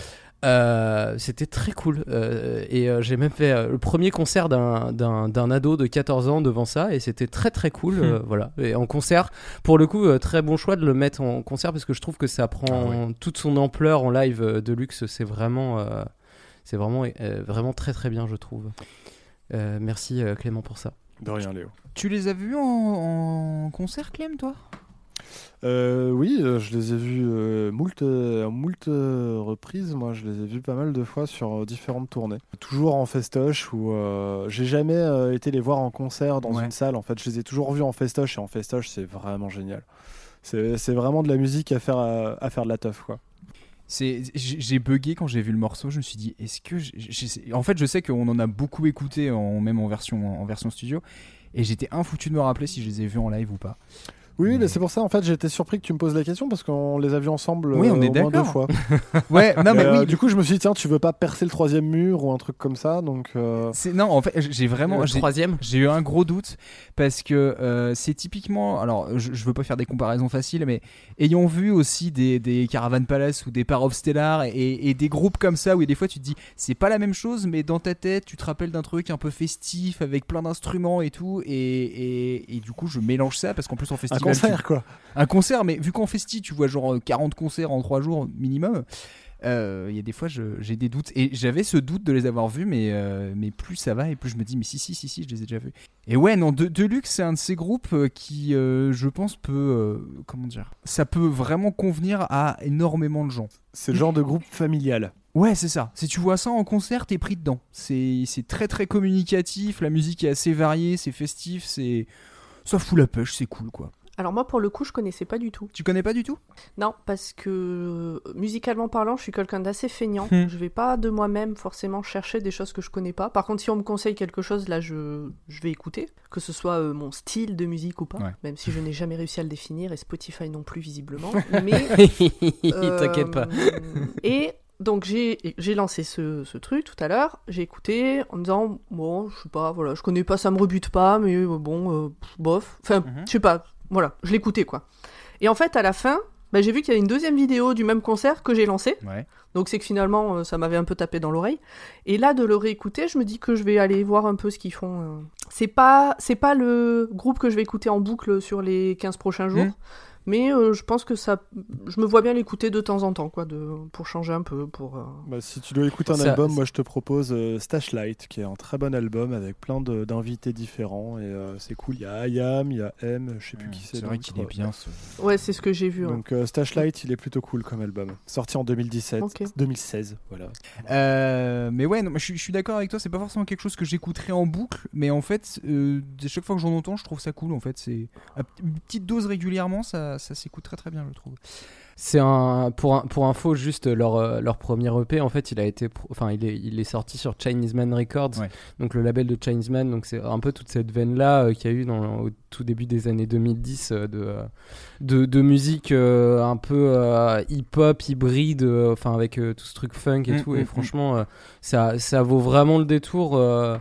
Euh, c'était très cool. Euh, et euh, j'ai même fait euh, le premier concert d'un- d'un d'un ado de 14 ans devant ça. Et c'était très très cool. Hmm. euh, voilà. Et en concert, pour le coup, euh, très bon choix de le mettre en concert parce que je trouve que ça prend Ah toute son ampleur en live euh, de luxe. C'est vraiment, euh, c'est vraiment, euh, vraiment très très bien, je trouve. Euh, merci euh, Clément pour ça. De rien, Léo. Tu les as vus en, en concert, Clem, toi? Euh, oui, euh, je les ai vus euh, moult, euh, moult reprises. Moi, je les ai vus pas mal de fois sur différentes tournées. Toujours en festoche ou j'ai jamais été les voir en concert dans Ouais. une salle. En fait, je les ai toujours vus en festoche et en festoche, c'est vraiment génial. C'est vraiment de la musique à faire à, à faire de la teuf, quoi. J'ai bugué quand j'ai vu le morceau. Je me suis dit, est-ce que, en fait, je sais qu'on en a beaucoup écouté, en, même en version, en version studio, et j'étais infoutu de me rappeler si je les ai vus en live ou pas. Oui, Mais- mais c'est pour ça, en fait, j'étais surpris que tu me poses la question parce qu'on les a vus ensemble Oui, on euh, est au moins deux d'accord. fois. Ouais, non mais Et, euh, oui. Du coup, je me suis dit, tiens, tu veux pas percer le troisième mur ou un truc comme ça, donc. euh, non, en fait, j'ai vraiment, le troisième. j'ai eu un gros doute parce que euh, c'est typiquement, alors je, je veux pas faire des comparaisons faciles, mais ayant vu aussi des, des Caravan Palace ou des Par of Stellar et, et des groupes comme ça où des fois tu te dis c'est pas la même chose, mais dans ta tête tu te rappelles d'un truc un peu festif avec plein d'instruments et tout, et, et, et du coup je mélange ça parce qu'en plus en Un concert, quoi. un concert, mais vu qu'en festi tu vois genre euh, 40 concerts en 3 jours minimum. euh, Il y a des fois j'ai des doutes et j'avais ce doute de les avoir vus mais, euh, mais plus ça va et plus je me dis mais si si si si je les ai déjà vus et ouais, non, De- Deluxe, c'est un de ces groupes euh, qui, euh, je pense, peut. euh, comment dire Ça peut vraiment convenir à énormément de gens. C'est le genre de groupe familial. Ouais, c'est ça. Si tu vois ça en concert, t'es pris dedans. C'est c'est très très communicatif, la musique est assez variée, c'est festif, c'est. Ça fout la pêche, c'est cool quoi. Alors moi, pour le coup, je connaissais pas du tout. Tu connais pas du tout? Non, parce que euh, musicalement parlant, je suis quelqu'un d'assez feignant. Hmm. Je vais pas de moi-même forcément chercher des choses que je connais pas. Par contre, si on me conseille quelque chose, là, je, je vais écouter, que ce soit euh, mon style de musique ou pas, Ouais. même si je n'ai jamais réussi à le définir et Spotify non plus visiblement. Mais euh, T'inquiète pas. Et donc j'ai lancé ce, ce truc tout à l'heure, j'ai écouté en me disant bon, je sais pas, voilà, je connais pas, ça me rebute pas, mais euh, bon, euh, bof. Enfin, Mhm. je sais pas, voilà, je l'écoutais quoi. Et en fait, à la fin, bah, j'ai vu qu'il y avait une deuxième vidéo du même concert que j'ai lancé. Ouais. Donc c'est que finalement, euh, ça m'avait un peu tapé dans l'oreille. Et là, de le réécouter, je me dis que je vais aller voir un peu ce qu'ils font. euh. C'est pas, c'est pas le groupe que je vais écouter en boucle sur les 15 prochains jours. Mhm. Mais euh, je pense que ça, je me vois bien l'écouter de temps en temps, quoi, de, pour changer un peu, pour. euh, Bah, si tu dois écouter un Ça- album, moi je te propose euh, Stash Light, qui est un très bon album avec plein de- d'invités différents. Et euh, c'est cool. Il y a Ayam, il y a M, je sais plus qui c'est. C'est vrai qu'il est bien ce. Ouais, c'est ce que j'ai vu. ouais. Donc euh, Stash Light, il est plutôt cool comme album. Sorti en 2017, Ok. 2016, voilà. Euh, mais ouais, non, je, suis- je suis d'accord avec toi. C'est pas forcément quelque chose que j'écouterai en boucle, mais en fait, euh, à chaque fois que j'en entends, je trouve ça cool. En fait, c'est une petite dose régulièrement, ça, ça s'écoute très très bien, je trouve. C'est un pour un, pour info juste leur euh, leur premier EP en fait il a été enfin il est il est sorti sur Chinese Man Records Ouais. donc le label de Chinese Man donc c'est un peu toute cette veine là qu'il y a eu dans au tout début des années 2010 euh, de euh, de, de musique euh, un peu hip hop hybride euh, enfin avec euh, tout ce truc funk et Mm, tout mm, et mm. franchement euh, ça ça vaut vraiment le détour euh,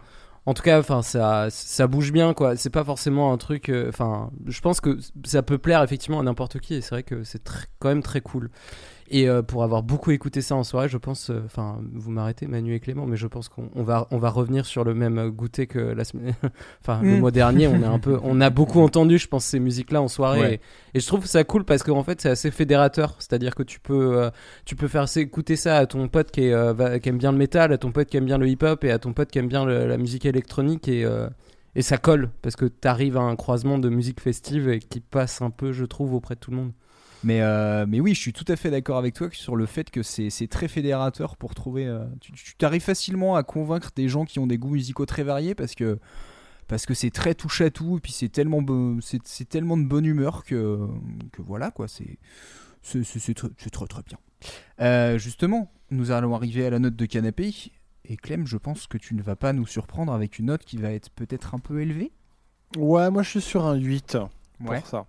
en tout cas, enfin, ça, ça bouge bien, quoi. C'est pas forcément un truc. euh, Enfin, je pense que ça peut plaire effectivement à n'importe qui, et c'est vrai que c'est quand même très cool. Et euh, pour avoir beaucoup écouté ça en soirée, je pense, euh, enfin, vous m'arrêtez, Manu et Clément, mais je pense qu'on on va, on va revenir sur le même goûter que la semaine, enfin, le Mm. mois dernier. On est un peu, on a beaucoup entendu, je pense, ces musiques-là en soirée, Ouais. et, et je trouve ça cool parce qu'en fait, c'est assez fédérateur. C'est-à-dire que tu peux, euh, tu peux faire écouter ça à ton pote qui, est, va- qui aime bien le métal, à ton pote qui aime bien le hip-hop, et à ton pote qui aime bien le- la musique électronique, et et ça colle parce que t'arrives à un croisement de musique festive et qui passe un peu, je trouve, auprès de tout le monde. Mais, euh, mais oui, je suis tout à fait d'accord avec toi sur le fait que c'est très fédérateur pour trouver. euh, tu t'arrives facilement à convaincre des gens qui ont des goûts musicaux très variés parce que parce que c'est très touche à tout et puis c'est tellement c'est tellement de bonne humeur que que voilà quoi. C'est c'est très, très très bien. Euh, justement, nous allons arriver à la note de canapé. Et Clem, je pense que tu ne vas pas nous surprendre avec une note qui va être peut-être un peu élevée. Ouais, moi je suis sur un 8 pour ça.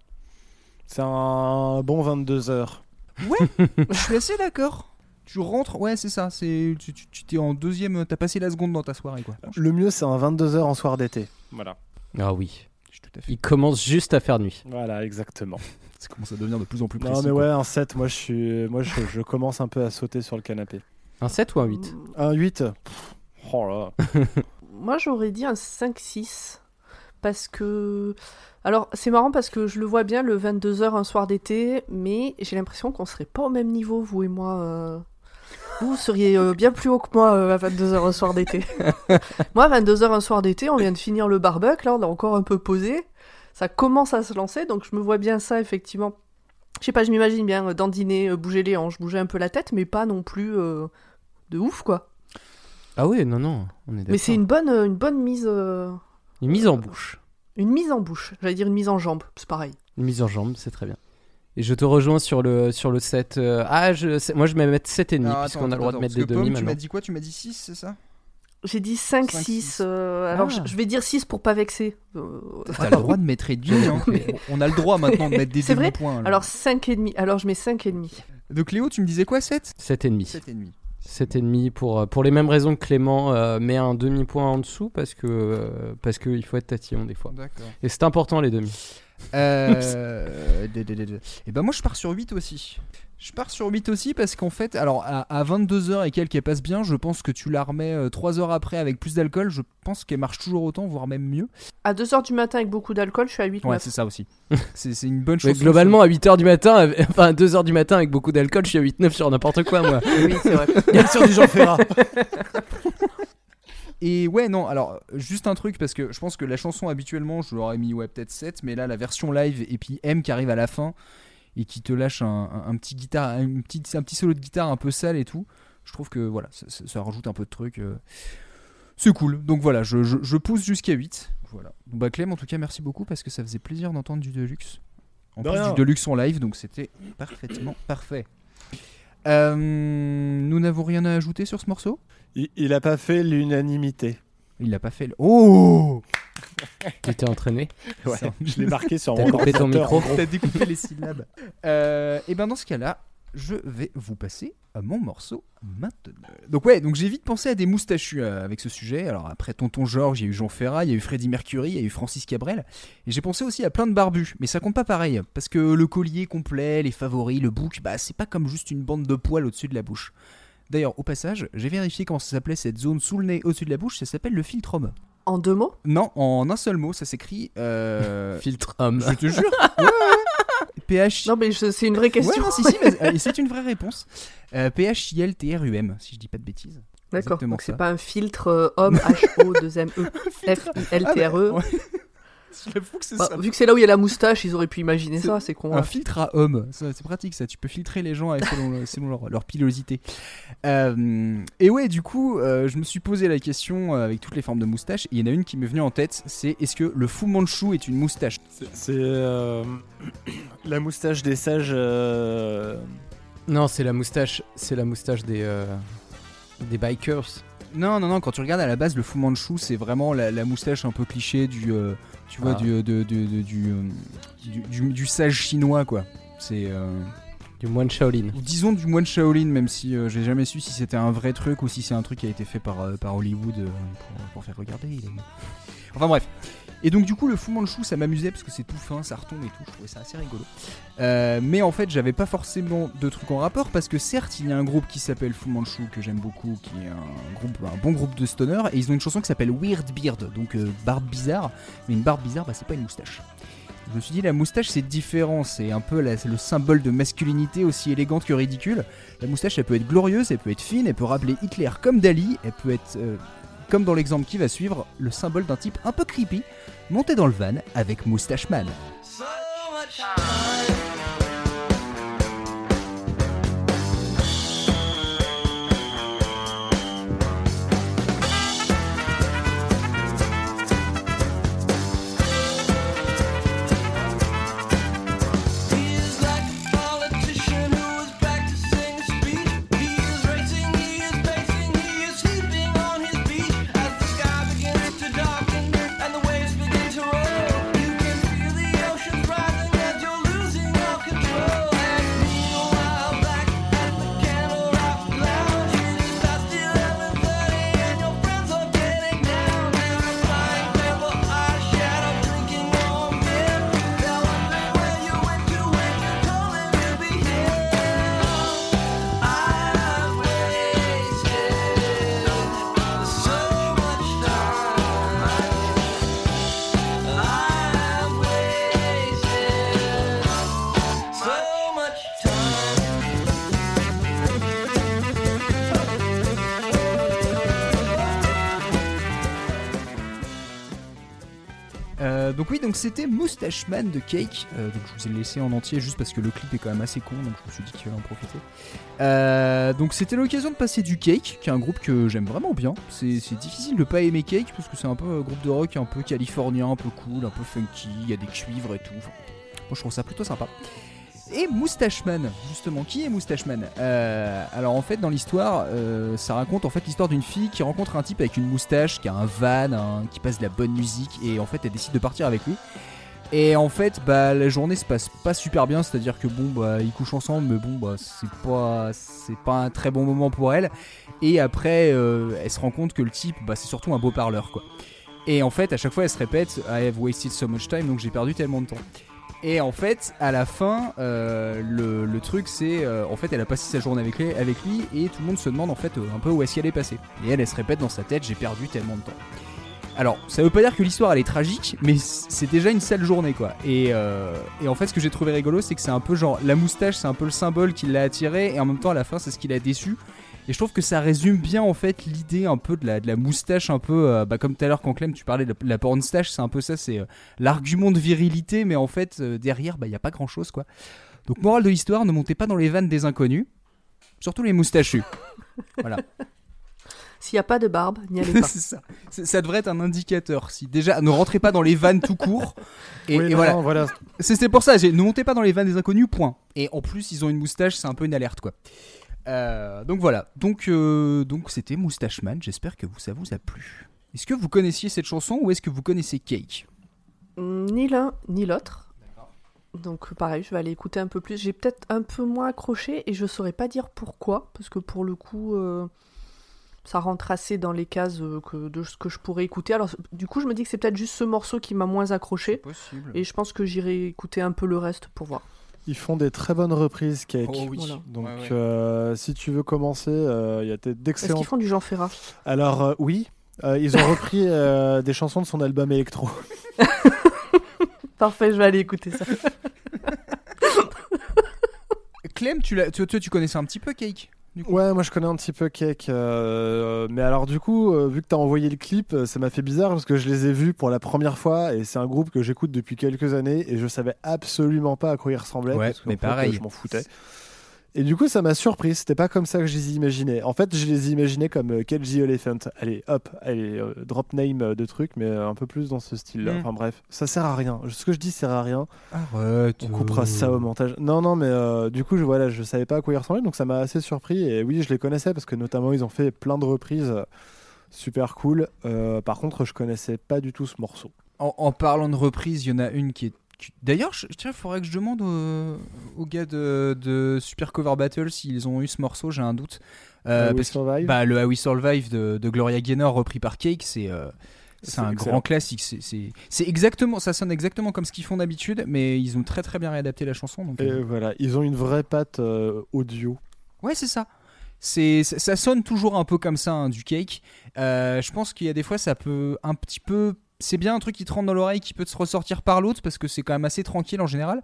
C'est un bon 22 heures. Je suis assez d'accord. Tu rentres, ouais, c'est ça. C'est tu tu- tu t'es en deuxième, t'as passé la seconde dans ta soirée, quoi. Le mieux, c'est un 22 heures en soir d'été. Voilà. Ah oui. Je suis tout à fait. Il commence juste à faire nuit. Voilà, exactement. Ça commence à devenir de plus en plus précis. Non, mais quoi. ouais, un 7, moi je suis, moi je, je commence un peu à sauter sur le canapé. Un 7 ou un 8 Un 8. Pff, Oh là. Moi, j'aurais dit un 5-6. Parce que. Alors, c'est marrant parce que je le vois bien le 22h un soir d'été, mais j'ai l'impression qu'on serait pas au même niveau, vous et moi. euh. Vous seriez euh, bien plus haut que moi euh, à 22h un soir d'été. moi, 22h un soir d'été, on vient de finir le barbecue, là, on est encore un peu posé. Ça commence à se lancer, donc je me vois bien ça, effectivement. Je sais pas, je m'imagine bien dandiner, bouger les hanches, bouger un peu la tête, mais pas non plus de ouf, quoi. Ah oui, non, non, on est. Mais c'est une bonne, une bonne mise. Euh, Une mise en bouche. Une mise en bouche, j'allais dire une mise en jambe, c'est pareil. Une mise en jambe, c'est très bien. Et je te rejoins sur le, sur le 7. euh, Ah, je, c'est- moi je vais mettre 7,5 Alors, puisqu'on attends, a le droit attends, de mettre parce des que demi Pomme, Tu m'as maintenant. dit quoi? Tu m'as dit 6, c'est ça? J'ai dit 5, Cinq, 6. six. alors Ah. je, je vais dire 6 pour pas vexer. Euh, T'as le droit de mettre et demi. hein. On a le droit maintenant de mettre des C'est vrai demi-points. alors 5 et demi. Alors je mets 5 et demi. Donc Léo, tu me disais quoi 7 7,5. 7 et demi. 7,5 pour, euh, pour les mêmes raisons que Clément euh, met un demi-point en dessous parce que euh, parce qu'il faut être tatillon des fois. Et c'est important les demi. Euh... Et ben moi je pars sur 8 aussi. Je pars sur 8 aussi parce qu'en fait, alors à, 22h et quelques elle passe bien, je pense que tu la remets 3 heures après avec plus d'alcool, je pense qu'elle marche toujours autant, voire même mieux. À 2h du matin avec beaucoup d'alcool, je suis à 8 Ouais, 9. c'est ça aussi. c'est c'est une bonne Mais chose. globalement, à 8h du matin, enfin à 2h du matin avec beaucoup d'alcool, je suis à 8-9 sur n'importe quoi moi. Oui, c'est vrai. Bien sûr, du Jean Ferrat. Et ouais, non, alors juste un truc parce que je pense que la chanson habituellement, je l'aurais mis ouais, peut-être 7, mais là la version live et puis M qui arrive à la fin et qui te lâche un, un- un petit guitare, une petite, un petit solo de guitare un peu sale et tout. Je trouve que voilà, ça, ça- ça rajoute un peu de truc. euh, C'est cool. Donc voilà, je, je- je pousse jusqu'à 8. Voilà. Donc bah Clem, en tout cas, merci beaucoup parce que ça faisait plaisir d'entendre du Deluxe. En De plus rien. du Deluxe en live, donc c'était parfaitement parfait. Euh, nous n'avons rien à ajouter sur ce morceau? Il, il a pas fait l'unanimité. Il l'a pas fait. le- Oh Tu étais entraîné. Ouais, Ça. je l'ai marqué sur T'as mon coupé ton ordinateur, micro. gros. T'as découpé les syllabes. Euh, et ben dans ce cas-là, je vais vous passer à mon morceau maintenant. Donc ouais, donc j'ai vite pensé à des moustachus euh, avec ce sujet. Alors après Tonton Georges, il y a eu Jean Ferrat, il y a eu Freddie Mercury, il y a eu Francis Cabrel. Et j'ai pensé aussi à plein de barbus, mais ça compte pas pareil. Parce que le collier complet, les favoris, le bouc, bah c'est pas comme juste une bande de poils au-dessus de la bouche. D'ailleurs, au passage, j'ai vérifié comment ça s'appelait cette zone sous le nez au-dessus de la bouche, ça s'appelle le filtrome. En deux mots? Non, en un seul mot, ça s'écrit... Euh... Filtre homme. Je te jure. Ouais. PH. Non, mais je- c'est une vraie question. Ouais, non, si, si, mais, euh, c'est une vraie réponse. Euh, P-H-I-L-T-R-U-M, si je dis pas de bêtises. D'accord, donc c'est pas un filtre euh, homme H-O-2-M-E F-I-L-T-R-E. Ah, bah, ouais. Que Bah, vu que c'est là où il y a la moustache, ils auraient pu imaginer C'est ça, c'est con. un hein. filtre à homme. C'est pratique ça, tu peux filtrer les gens avec- selon, selon leur, leur pilosité. Euh, et ouais, du coup, euh, je me suis posé la question euh, avec toutes les formes de moustaches. Et il y en a une qui m'est venue en tête c'est est-ce que le Fu Manchu est une moustache? C'est c'est, euh, la moustache des sages. euh, Non, c'est la moustache, c'est la moustache des euh, des bikers. Non, non, non, quand tu regardes à la base, le Fu Manchu, c'est vraiment la, la moustache un peu cliché du. euh, tu vois, Ah. du, de- de- de- du, euh, du, du- du sage chinois, quoi. C'est. euh, Du moine Shaolin. ou disons du moine Shaolin, même si euh, j'ai jamais su si c'était un vrai truc ou si c'est un truc qui a été fait par, euh, par Hollywood euh, pour, pour faire regarder. il est- Enfin bref. Et donc du coup le Fu Manchu ça m'amusait parce que c'est tout fin, ça retombe et tout, je trouvais ça assez rigolo. Euh, mais en fait j'avais pas forcément de trucs en rapport parce que certes il y a un groupe qui s'appelle Fu Manchu que j'aime beaucoup, qui est un, groupe, un bon groupe de stoner et ils ont une chanson qui s'appelle Weird Beard, donc euh, barbe bizarre, mais une barbe bizarre bah c'est pas une moustache. Je me suis dit la moustache c'est différent, c'est un peu le symbole de masculinité aussi élégante que ridicule. La moustache elle peut être glorieuse, elle peut être fine, elle peut rappeler Hitler comme Dali, elle peut être euh, comme dans l'exemple qui va suivre, le symbole d'un type un peu creepy, monté dans le van avec Moustache Man. Donc c'était Moustache Man de Cake. Euh, donc je vous ai laissé en entier juste parce que le clip est quand même assez con, donc je me suis dit qu'il fallait en profiter. Euh, donc c'était l'occasion de passer du Cake, qui est un groupe que j'aime vraiment bien. C'est difficile de pas aimer Cake parce que c'est un peu un groupe de rock un peu californien, un peu cool, un peu funky. Il y a des cuivres et tout. Moi je trouve ça plutôt sympa. Et Moustache Man, justement, qui est Moustache Man? Euh, Alors en fait, dans l'histoire, euh, ça raconte en fait l'histoire d'une fille qui rencontre un type avec une moustache, qui a un van, qui passe de la bonne musique, et en fait, elle décide de partir avec lui. Et en fait, bah, la journée se passe pas super bien, c'est-à-dire que bon, bah, ils couchent ensemble, mais bon, bah, c'est pas, c'est pas un très bon moment pour elle. Et après, euh, elle se rend compte que le type, bah, c'est surtout un beau parleur, quoi. Et en fait, à chaque fois, elle se répète I have wasted so much time, donc j'ai perdu tellement de temps. Et en fait, à la fin, euh, le, truc c'est, euh, en fait, elle a passé sa journée avec lui, et tout le monde se demande en fait euh, un peu où est-ce qu'elle est passée. Et elle, elle se répète dans sa tête, j'ai perdu tellement de temps. Alors, ça veut pas dire que l'histoire elle est tragique, mais c'est déjà une sale journée quoi. Et, et en fait, ce que j'ai trouvé rigolo, c'est que c'est un peu genre la moustache, c'est un peu le symbole qui l'a attiré, et en même temps, à la fin, c'est ce qui l'a déçu. Et je trouve que ça résume bien en fait l'idée un peu de la, de la moustache, un peu euh, bah, comme tout à l'heure quand Clem tu parlais de la, la pornstache, c'est un peu ça, c'est euh, l'argument de virilité, mais en fait euh, derrière, bah il y a pas grand chose quoi. Donc morale de l'histoire, ne montez pas dans les vannes des inconnus, surtout les moustachus. voilà, S'il n'y a pas de barbe, n'y allez pas. c'est ça. C'est- Ça devrait être un indicateur. Si déjà, ne rentrez pas dans les vannes tout court. Et, Oui, et non, voilà, voilà. c'est c'est pour ça, j'ai- ne montez pas dans les vannes des inconnus, point. Et en plus, ils ont une moustache, c'est un peu une alerte, quoi. Euh, donc voilà, donc euh, donc c'était Moustache Man, j'espère que vous, ça vous a plu. Est-ce que vous connaissiez cette chanson ou est-ce que vous connaissez Cake? Ni l'un ni l'autre. Donc pareil, je vais aller écouter un peu plus. J'ai peut-être un peu moins accroché et je saurais pas dire pourquoi, parce que pour le coup, euh, ça rentre assez dans les cases que, de ce que je pourrais écouter. Alors du coup, je me dis que c'est peut-être juste ce morceau qui m'a moins accroché. Possible. Et je pense que j'irai écouter un peu le reste pour voir. Ils font des très bonnes reprises, Cake. Oh oui. Voilà. Donc, Ouais, ouais. euh, si tu veux commencer, euh, il y a des- Est-ce d'excellents. qu'ils font du Jean Ferrat Alors, euh, oui, euh, ils ont repris euh, des chansons de son album électro. Parfait, je vais aller écouter ça. Clem, tu, l'as- tu, tu connaissais un petit peu Cake? Du coup Ouais, moi je connais un petit peu Cake. euh, mais alors, du coup, euh, vu que t'as envoyé le clip, euh, ça m'a fait bizarre parce que je les ai vus pour la première fois et c'est un groupe que j'écoute depuis quelques années et je savais absolument pas à quoi ils ressemblaient. Ouais, parce mais pareil. Je m'en foutais. Et du coup, ça m'a surpris. C'était pas comme ça que je les imaginais. En fait, je les imaginais comme euh, Cage the Elephant. Allez, hop, allez, euh, drop name euh, de trucs, mais euh, un peu plus dans ce style-là. Mm. Enfin bref, ça sert à rien. Ce que je dis sert à rien. Arrête. On coupera ça au montage. Non, non, mais euh, du coup, je, voilà, je savais pas à quoi ils ressemblaient, donc ça m'a assez surpris. Et oui, je les connaissais parce que notamment, ils ont fait plein de reprises euh, super cool. Euh, par contre, je connaissais pas du tout ce morceau. En, en parlant de reprise, il y en a une qui est. D'ailleurs, je, il faudrait que je demande aux, aux gars de, de Super Cover Battle s'ils ont eu ce morceau, j'ai un doute. Euh, We parce que bah, le How We Survive de, de Gloria Gaynor repris par Cake, c'est euh, un excellent. grand classique. C'est- exactement, ça sonne exactement comme ce qu'ils font d'habitude, mais ils ont très très bien réadapté la chanson. Donc, Et euh, voilà, ils ont une vraie patte euh, audio. Ouais, c'est ça. C'est, ça, ça sonne toujours un peu comme ça, hein, du cake. Je pense qu'il y a des fois, ça peut un petit peu. C'est bien un truc qui te rentre dans l'oreille, qui peut te ressortir par l'autre, parce que c'est quand même assez tranquille en général.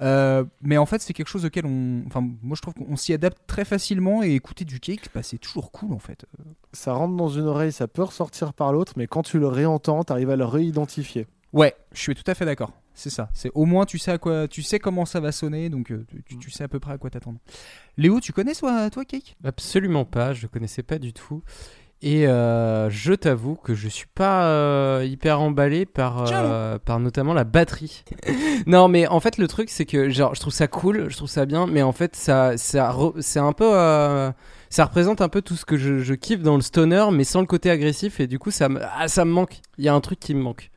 Euh, mais en fait, c'est quelque chose auquel on. Enfin, moi, je trouve qu'on s'y adapte très facilement, et écouter du cake, bah, c'est toujours cool en fait. Ça rentre dans une oreille, ça peut ressortir par l'autre, mais quand tu le réentends, t'arrives à le réidentifier. Ouais, je suis tout à fait d'accord. C'est ça. C'est au moins tu sais à quoi, tu sais comment ça va sonner, donc euh, tu, tu sais à peu près à quoi t'attendre. Léo, tu connais toi, toi Cake? Absolument pas, je connaissais pas du tout. Et euh, je t'avoue que je suis pas euh, hyper emballé par, euh, par notamment la batterie. non, mais en fait, le truc, c'est que genre, je trouve ça cool, je trouve ça bien, mais en fait, ça, ça c'est un peu. euh, ça représente un peu tout ce que je, je kiffe dans le stoner, mais sans le côté agressif, et du coup, ça me, ah, ça me manque. Il y a un truc qui me manque.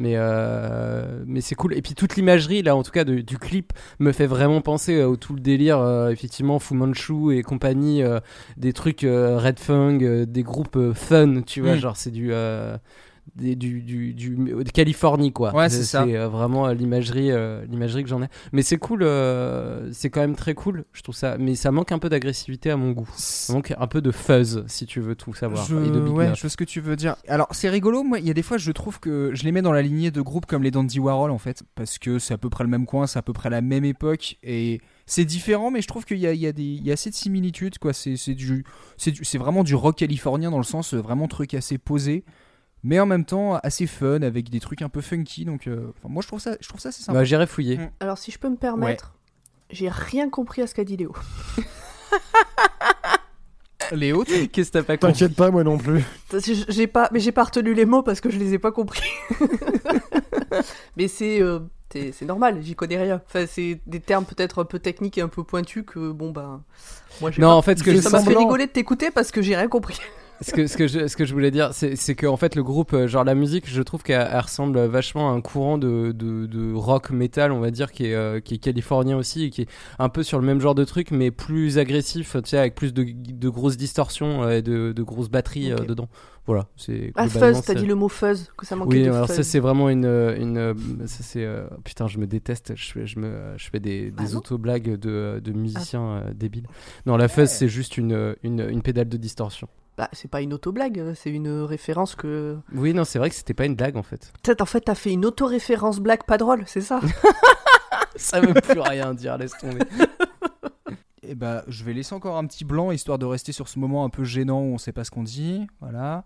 Mais, euh, mais c'est cool. Et puis toute l'imagerie, là, en tout cas, de- du clip, me fait vraiment penser euh, au tout le délire, euh, effectivement, Fu Manchu et compagnie, euh, des trucs Red Fung, des groupes fun, tu vois, Mm. genre c'est du, des- du, du, du- de Californie, quoi. Ouais, c'est ça. C'est euh, vraiment euh, l'imagerie, euh, l'imagerie que j'en ai. Mais c'est cool, c'est quand même très cool, je trouve ça. Mais ça manque un peu d'agressivité à mon goût. Ça manque un peu de fuzz, si tu veux tout savoir. Je, et de Big ouais, je vois ce que tu veux dire. Alors, c'est rigolo, moi, il y a des fois, je trouve que je les mets dans la lignée de groupes comme les Dandy Warhol, en fait, parce que c'est à peu près le même coin, c'est à peu près la même époque, et c'est différent, mais je trouve qu'il y a, il y, a des- il y a assez de similitudes, quoi. C'est du, vraiment du rock californien dans le sens vraiment truc assez posé. Mais en même temps assez fun avec des trucs un peu funky. Donc, euh, enfin, moi je trouve ça, je trouve ça c'est sympa. Bah, j'irai fouiller. Mm. Alors, si je peux me permettre, j'ai rien compris à ce qu'a dit Léo. Léo, tu- Qu'est-ce que t'as pas compris? T'inquiète pas, moi non plus. J'ai pas, mais j'ai pas retenu les mots parce que je les ai pas compris. mais c'est, euh, c'est normal, j'y connais rien. Enfin, c'est des termes peut-être un peu techniques et un peu pointus que bon ben. Moi, Non, pas- en fait, ce que ça m'a fait rigoler de t'écouter parce que j'ai rien compris. Ce que, ce que, je, ce que je voulais dire, c'est c'est que en fait le groupe, euh, genre la musique, je trouve qu'elle elle ressemble vachement à un courant de, de, de rock metal, on va dire, qui est, euh, qui est californien aussi, et qui est un peu sur le même genre de truc, mais plus agressif, tu sais, avec plus de, de grosses distorsions euh, et de, de grosses batteries euh, dedans. Voilà, c'est Ah, fuzz, t'as dit le mot fuzz, que ça manquait Oui, de alors fuzz. ça c'est vraiment une, une euh, ça c'est euh, putain, je me déteste, je fais, je me, je fais des, Ah des auto-blagues de, de musiciens euh, débiles. Non, la fuzz c'est juste une, une, une pédale de distorsion. Bah, c'est pas une auto-blague, c'est une référence que. Oui, non, c'est vrai que c'était pas une blague en fait. Peut-être en fait, t'as fait une auto-référence blague pas drôle, c'est ça? Ça veut plus rien dire, laisse tomber. Eh bah, je vais laisser encore un petit blanc histoire de rester sur ce moment un peu gênant où on sait pas ce qu'on dit. Voilà.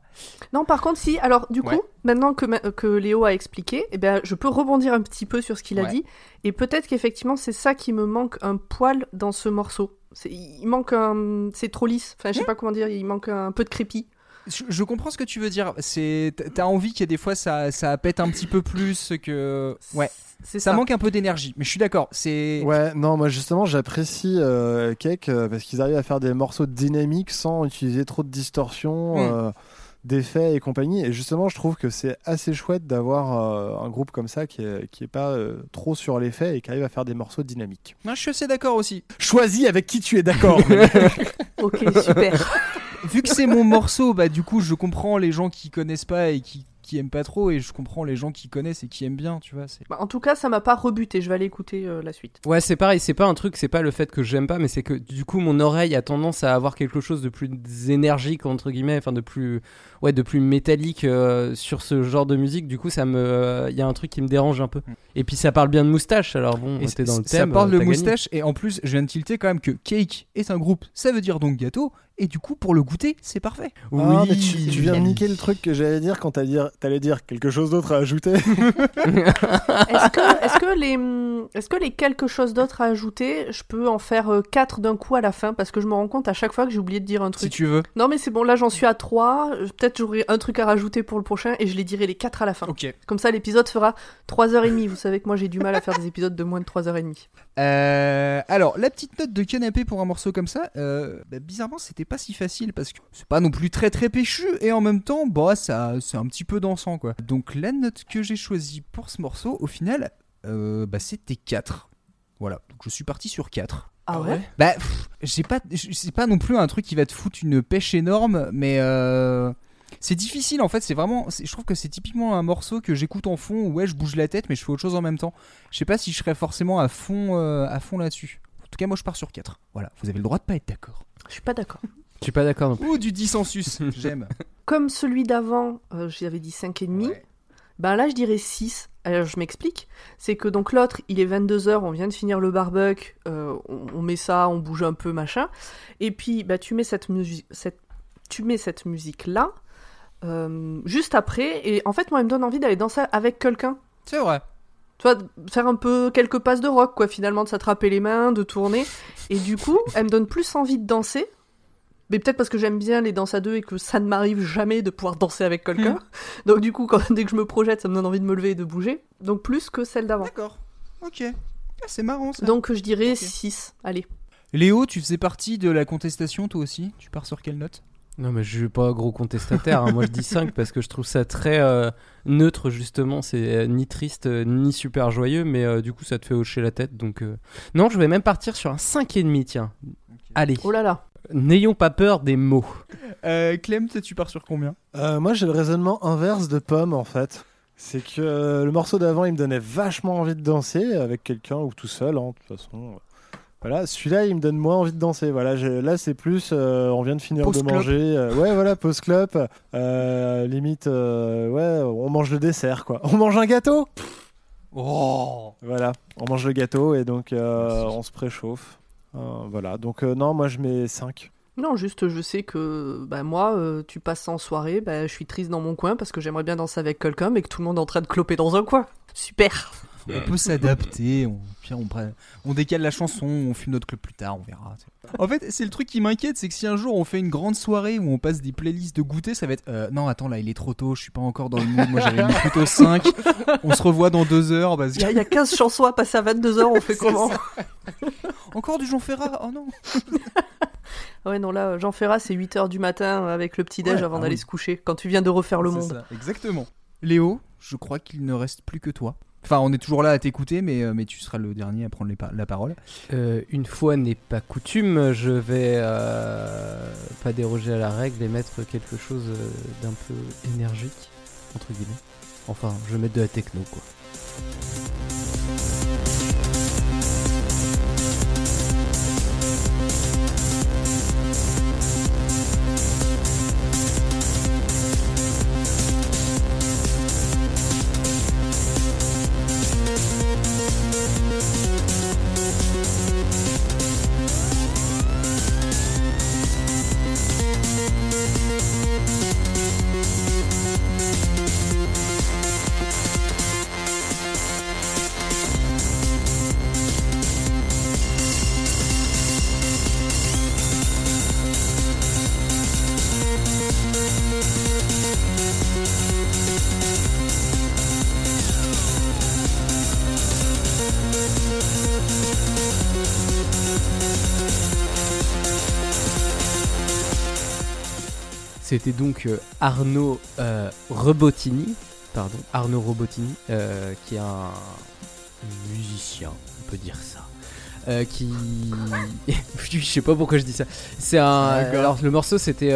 Non, par contre, si. Alors, du coup, maintenant que, ma- que Léo a expliqué, eh ben, je peux rebondir un petit peu sur ce qu'il a dit. Et peut-être qu'effectivement, c'est ça qui me manque un poil dans ce morceau. C'est- Il manque un. C'est trop lisse. Enfin, je sais pas comment dire, il manque un peu de crépi. Je, je comprends ce que tu veux dire. C'est, t'as envie qu'il y ait des fois ça, ça pète un petit peu plus que. Ouais. Ça ça. manque un peu d'énergie. Mais je suis d'accord. C'est. Ouais, non, moi justement, j'apprécie euh, Cake euh, parce qu'ils arrivent à faire des morceaux dynamiques sans utiliser trop de distorsion, Mm. euh, d'effets et compagnie. Et justement, je trouve que c'est assez chouette d'avoir euh, un groupe comme ça qui est, qui est pas euh, trop sur l'effet et qui arrive à faire des morceaux dynamiques. Moi, je suis assez d'accord aussi. Choisis avec qui tu es d'accord. Ok, super. Vu que c'est mon morceau, bah du coup, je comprends les gens qui connaissent pas et qui, qui aiment pas trop, et je comprends les gens qui connaissent et qui aiment bien. Tu vois. C'est. Bah, en tout cas, ça m'a pas rebuté. Je vais aller écouter euh, la suite. Ouais, c'est pareil, c'est pas un truc, c'est pas le fait que j'aime pas, mais c'est que du coup mon oreille a tendance à avoir quelque chose de plus énergique entre guillemets, enfin de plus, ouais, de plus métallique euh, sur ce genre de musique. Du coup, ça me, il y a un truc qui me dérange un peu. Et puis ça parle bien de moustache, alors bon, Et t'es dans le ça thème. parle euh, de gagné. moustache et en plus je viens de tilter quand même que cake est un groupe, ça veut dire donc gâteau et du coup pour le goûter c'est parfait. Ah, mais tu, c'est tu viens de niquer le truc que j'allais dire quand t'allais dire, t'allais dire quelque chose d'autre à ajouter. Est-ce que, est-ce que les, est-ce que les quelque chose d'autre à ajouter, je peux en faire euh, quatre d'un coup à la fin? Parce que je me rends compte à chaque fois que j'ai oublié de dire un Si truc. tu veux. Non mais c'est bon, là j'en suis à 3, peut-être j'aurai un truc à rajouter pour le prochain et je les dirai les 4 à la fin. Ok. Comme ça l'épisode fera 3h30, vous savez que moi j'ai du mal à faire des épisodes de moins de 3h30. Euh, alors la petite note de canapé pour un morceau comme ça, euh, bah, bizarrement c'était pas si facile parce que c'est pas non plus très très péchu et en même temps bah ça c'est un petit peu dansant quoi. Donc la note que j'ai choisie pour ce morceau au final euh, bah, c'était 4. Voilà, donc je suis parti sur 4. Ah ouais Bah, j'ai pas, c'est pas non plus un truc qui va te foutre une pêche énorme, mais euh, c'est difficile en fait. C'est vraiment, je trouve que c'est typiquement un morceau que j'écoute en fond où ouais, je bouge la tête, mais je fais autre chose en même temps. Je sais pas si je serais forcément à fond, euh, à fond là-dessus. En tout cas, moi, je pars sur 4. Voilà, vous avez le droit de pas être d'accord. Je suis pas d'accord. Je suis pas d'accord. non plus. Ou du dissensus, j'aime. Comme celui d'avant, euh, j'avais dit 5,5, Ouais. ben là je dirais 6. Alors je m'explique, c'est que donc l'autre il est 22h, on vient de finir le barbecue, euh, on, on met ça, on bouge un peu machin, et puis bah, tu mets cette, musique cette, tu mets cette musique là, euh, juste après, et en fait moi elle me donne envie d'aller danser avec quelqu'un. C'est vrai. Tu vois, faire un peu quelques passes de rock, quoi, finalement, de s'attraper les mains, de tourner. Et du coup, elle me donne plus envie de danser. Mais peut-être parce que j'aime bien les danses à deux et que ça ne m'arrive jamais de pouvoir danser avec quelqu'un. Donc du coup, quand, dès que je me projette, ça me donne envie de me lever et de bouger. Donc plus que celle d'avant. D'accord. Ok. Ah, c'est marrant ça. Donc je dirais Ok. 6. Allez. Léo, tu faisais partie de la contestation toi aussi? Tu pars sur quelle note? Non, mais je suis pas gros contestataire. hein. Moi, je dis 5 parce que je trouve ça très euh, neutre, justement. C'est euh, ni triste, euh, ni super joyeux, mais euh, du coup, ça te fait hocher la tête. Donc, euh, non, je vais même partir sur un 5,5, tiens. Allez, Oh là là. n'ayons pas peur des mots. euh, Clem, tu pars sur combien? Euh, moi, j'ai le raisonnement inverse de Pomme, en fait. C'est que euh, le morceau d'avant, il me donnait vachement envie de danser avec quelqu'un ou tout seul, hein, de toute façon. Voilà, celui-là, il me donne moins envie de danser. Voilà, là, c'est plus, euh, on vient de finir Pause de manger. euh, ouais, voilà, pause clope. Euh, limite, euh, ouais, on mange le dessert, quoi. On mange un gâteau Oh Voilà, on mange le gâteau et donc euh, on se préchauffe. Euh, voilà, donc euh, non, moi, je mets 5. Non, juste je sais que bah, moi, euh, tu passes en soirée, bah, je suis triste dans mon coin parce que j'aimerais bien danser avec quelqu'un, mais que tout le monde est en train de cloper dans un coin. Super. On peut s'adapter, on, pire, on, prend- on décale la chanson, on fume notre club plus tard, on verra. En fait, c'est le truc qui m'inquiète, c'est que si un jour on fait une grande soirée où on passe des playlists de goûter, ça va être euh, non, attends, là il est trop tôt, je suis pas encore dans le mood, moi j'avais mis plutôt 5, on se revoit dans deux heures parce Il y, y a 15 chansons à passer à 22h, on fait comment. Encore du Jean Ferrat, oh non Ouais, non, là, Jean Ferrat, c'est 8h du matin avec le petit-déj Ouais, avant ah d'aller oui. se coucher, quand tu viens de refaire le C'est monde. ça, exactement. Léo, je crois qu'il ne reste plus que toi. Enfin, on est toujours là à t'écouter, mais, euh, tu seras le dernier à prendre la parole. Euh, une fois n'est pas coutume, je vais euh, pas déroger à la règle et mettre quelque chose d'un peu énergique, entre guillemets. Enfin, je vais mettre de la techno, quoi. C'était donc euh, Arnaud euh, Robotini, pardon, Arnaud Robotini, euh, qui est un musicien, on peut dire ça. euh, qui. je sais pas pourquoi je dis ça. C'est un. Un gars. Alors le morceau c'était.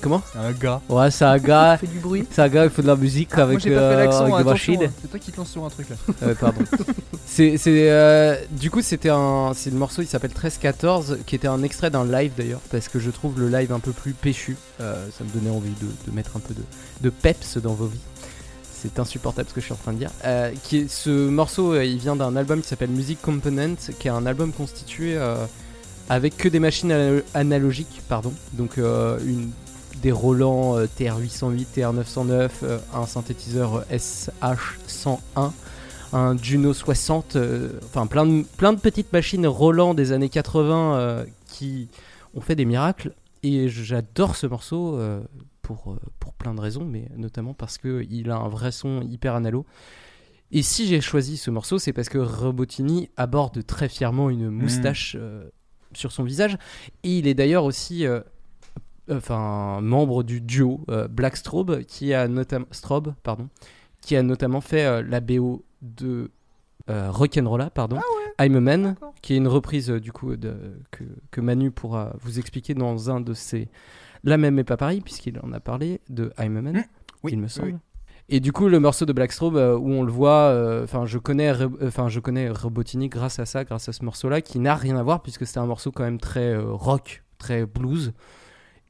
Comment C'est un gars. Ouais, c'est un gars. fait du bruit. C'est un gars, il faut de la musique avec, Moi pas fait des machines. hein. C'est toi qui te lances sur un truc là. Pardon. c'est, euh, du coup, c'était un, c'est le morceau, il s'appelle 13-14, qui était un extrait d'un live d'ailleurs, parce que je trouve le live un peu plus péchu. Euh, ça me donnait envie de, mettre un peu de, de peps dans vos vies. C'est insupportable ce que je suis en train de dire. Euh, qui ce morceau, il vient d'un album qui s'appelle Music Component, qui est un album constitué avec que des machines ana- analogiques, pardon. Donc une, des Roland euh, TR-808, TR-909, euh, un synthétiseur euh, SH-101, un Juno 60, euh, enfin plein de, plein de petites machines Roland des années 80 euh, qui ont fait des miracles. Et j'adore ce morceau euh, pour, pour plein de raisons, mais notamment parce qu'il a un vrai son hyper analo. Et si j'ai choisi ce morceau, c'est parce que Robotini aborde très fièrement une moustache euh, sur son visage. Et il est d'ailleurs aussi euh, enfin, membre du duo euh, Black Strobe, qui a notamment Strobe, pardon, qui a notamment fait la BO de euh, Rock'n'Rolla, pardon, I'm a Man, qui est une reprise euh, du coup de, que, que Manu pourra vous expliquer dans un de ses La même est pas pareil, puisqu'il en a parlé de I'm a Man, Mmh. Oui, il me semble. oui. Et du coup, le morceau de Black Strobe euh, où on le voit, euh, enfin, je connais, enfin, je connais Robotini grâce à ça, grâce à ce morceau-là, qui n'a rien à voir puisque c'est un morceau quand même très euh, rock, très blues.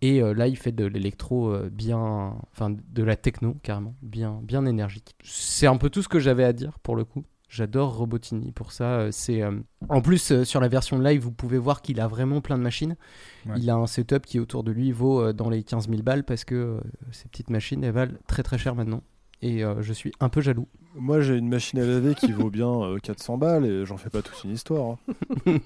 Et euh, là, il fait de l'électro euh, bien, enfin, de la techno carrément, bien, bien énergique. C'est un peu tout ce que j'avais à dire pour le coup. J'adore Robotini pour ça. euh, C'est euh, en plus euh, sur la version live, vous pouvez voir qu'il a vraiment plein de machines. Ouais. Il a un setup qui autour de lui vaut euh, dans les 15 000 balles parce que ces petites machines elles valent très très cher maintenant. Et je suis un peu jaloux. Moi, j'ai une machine à laver qui vaut bien euh, 400 balles et j'en fais pas toute une histoire. hein.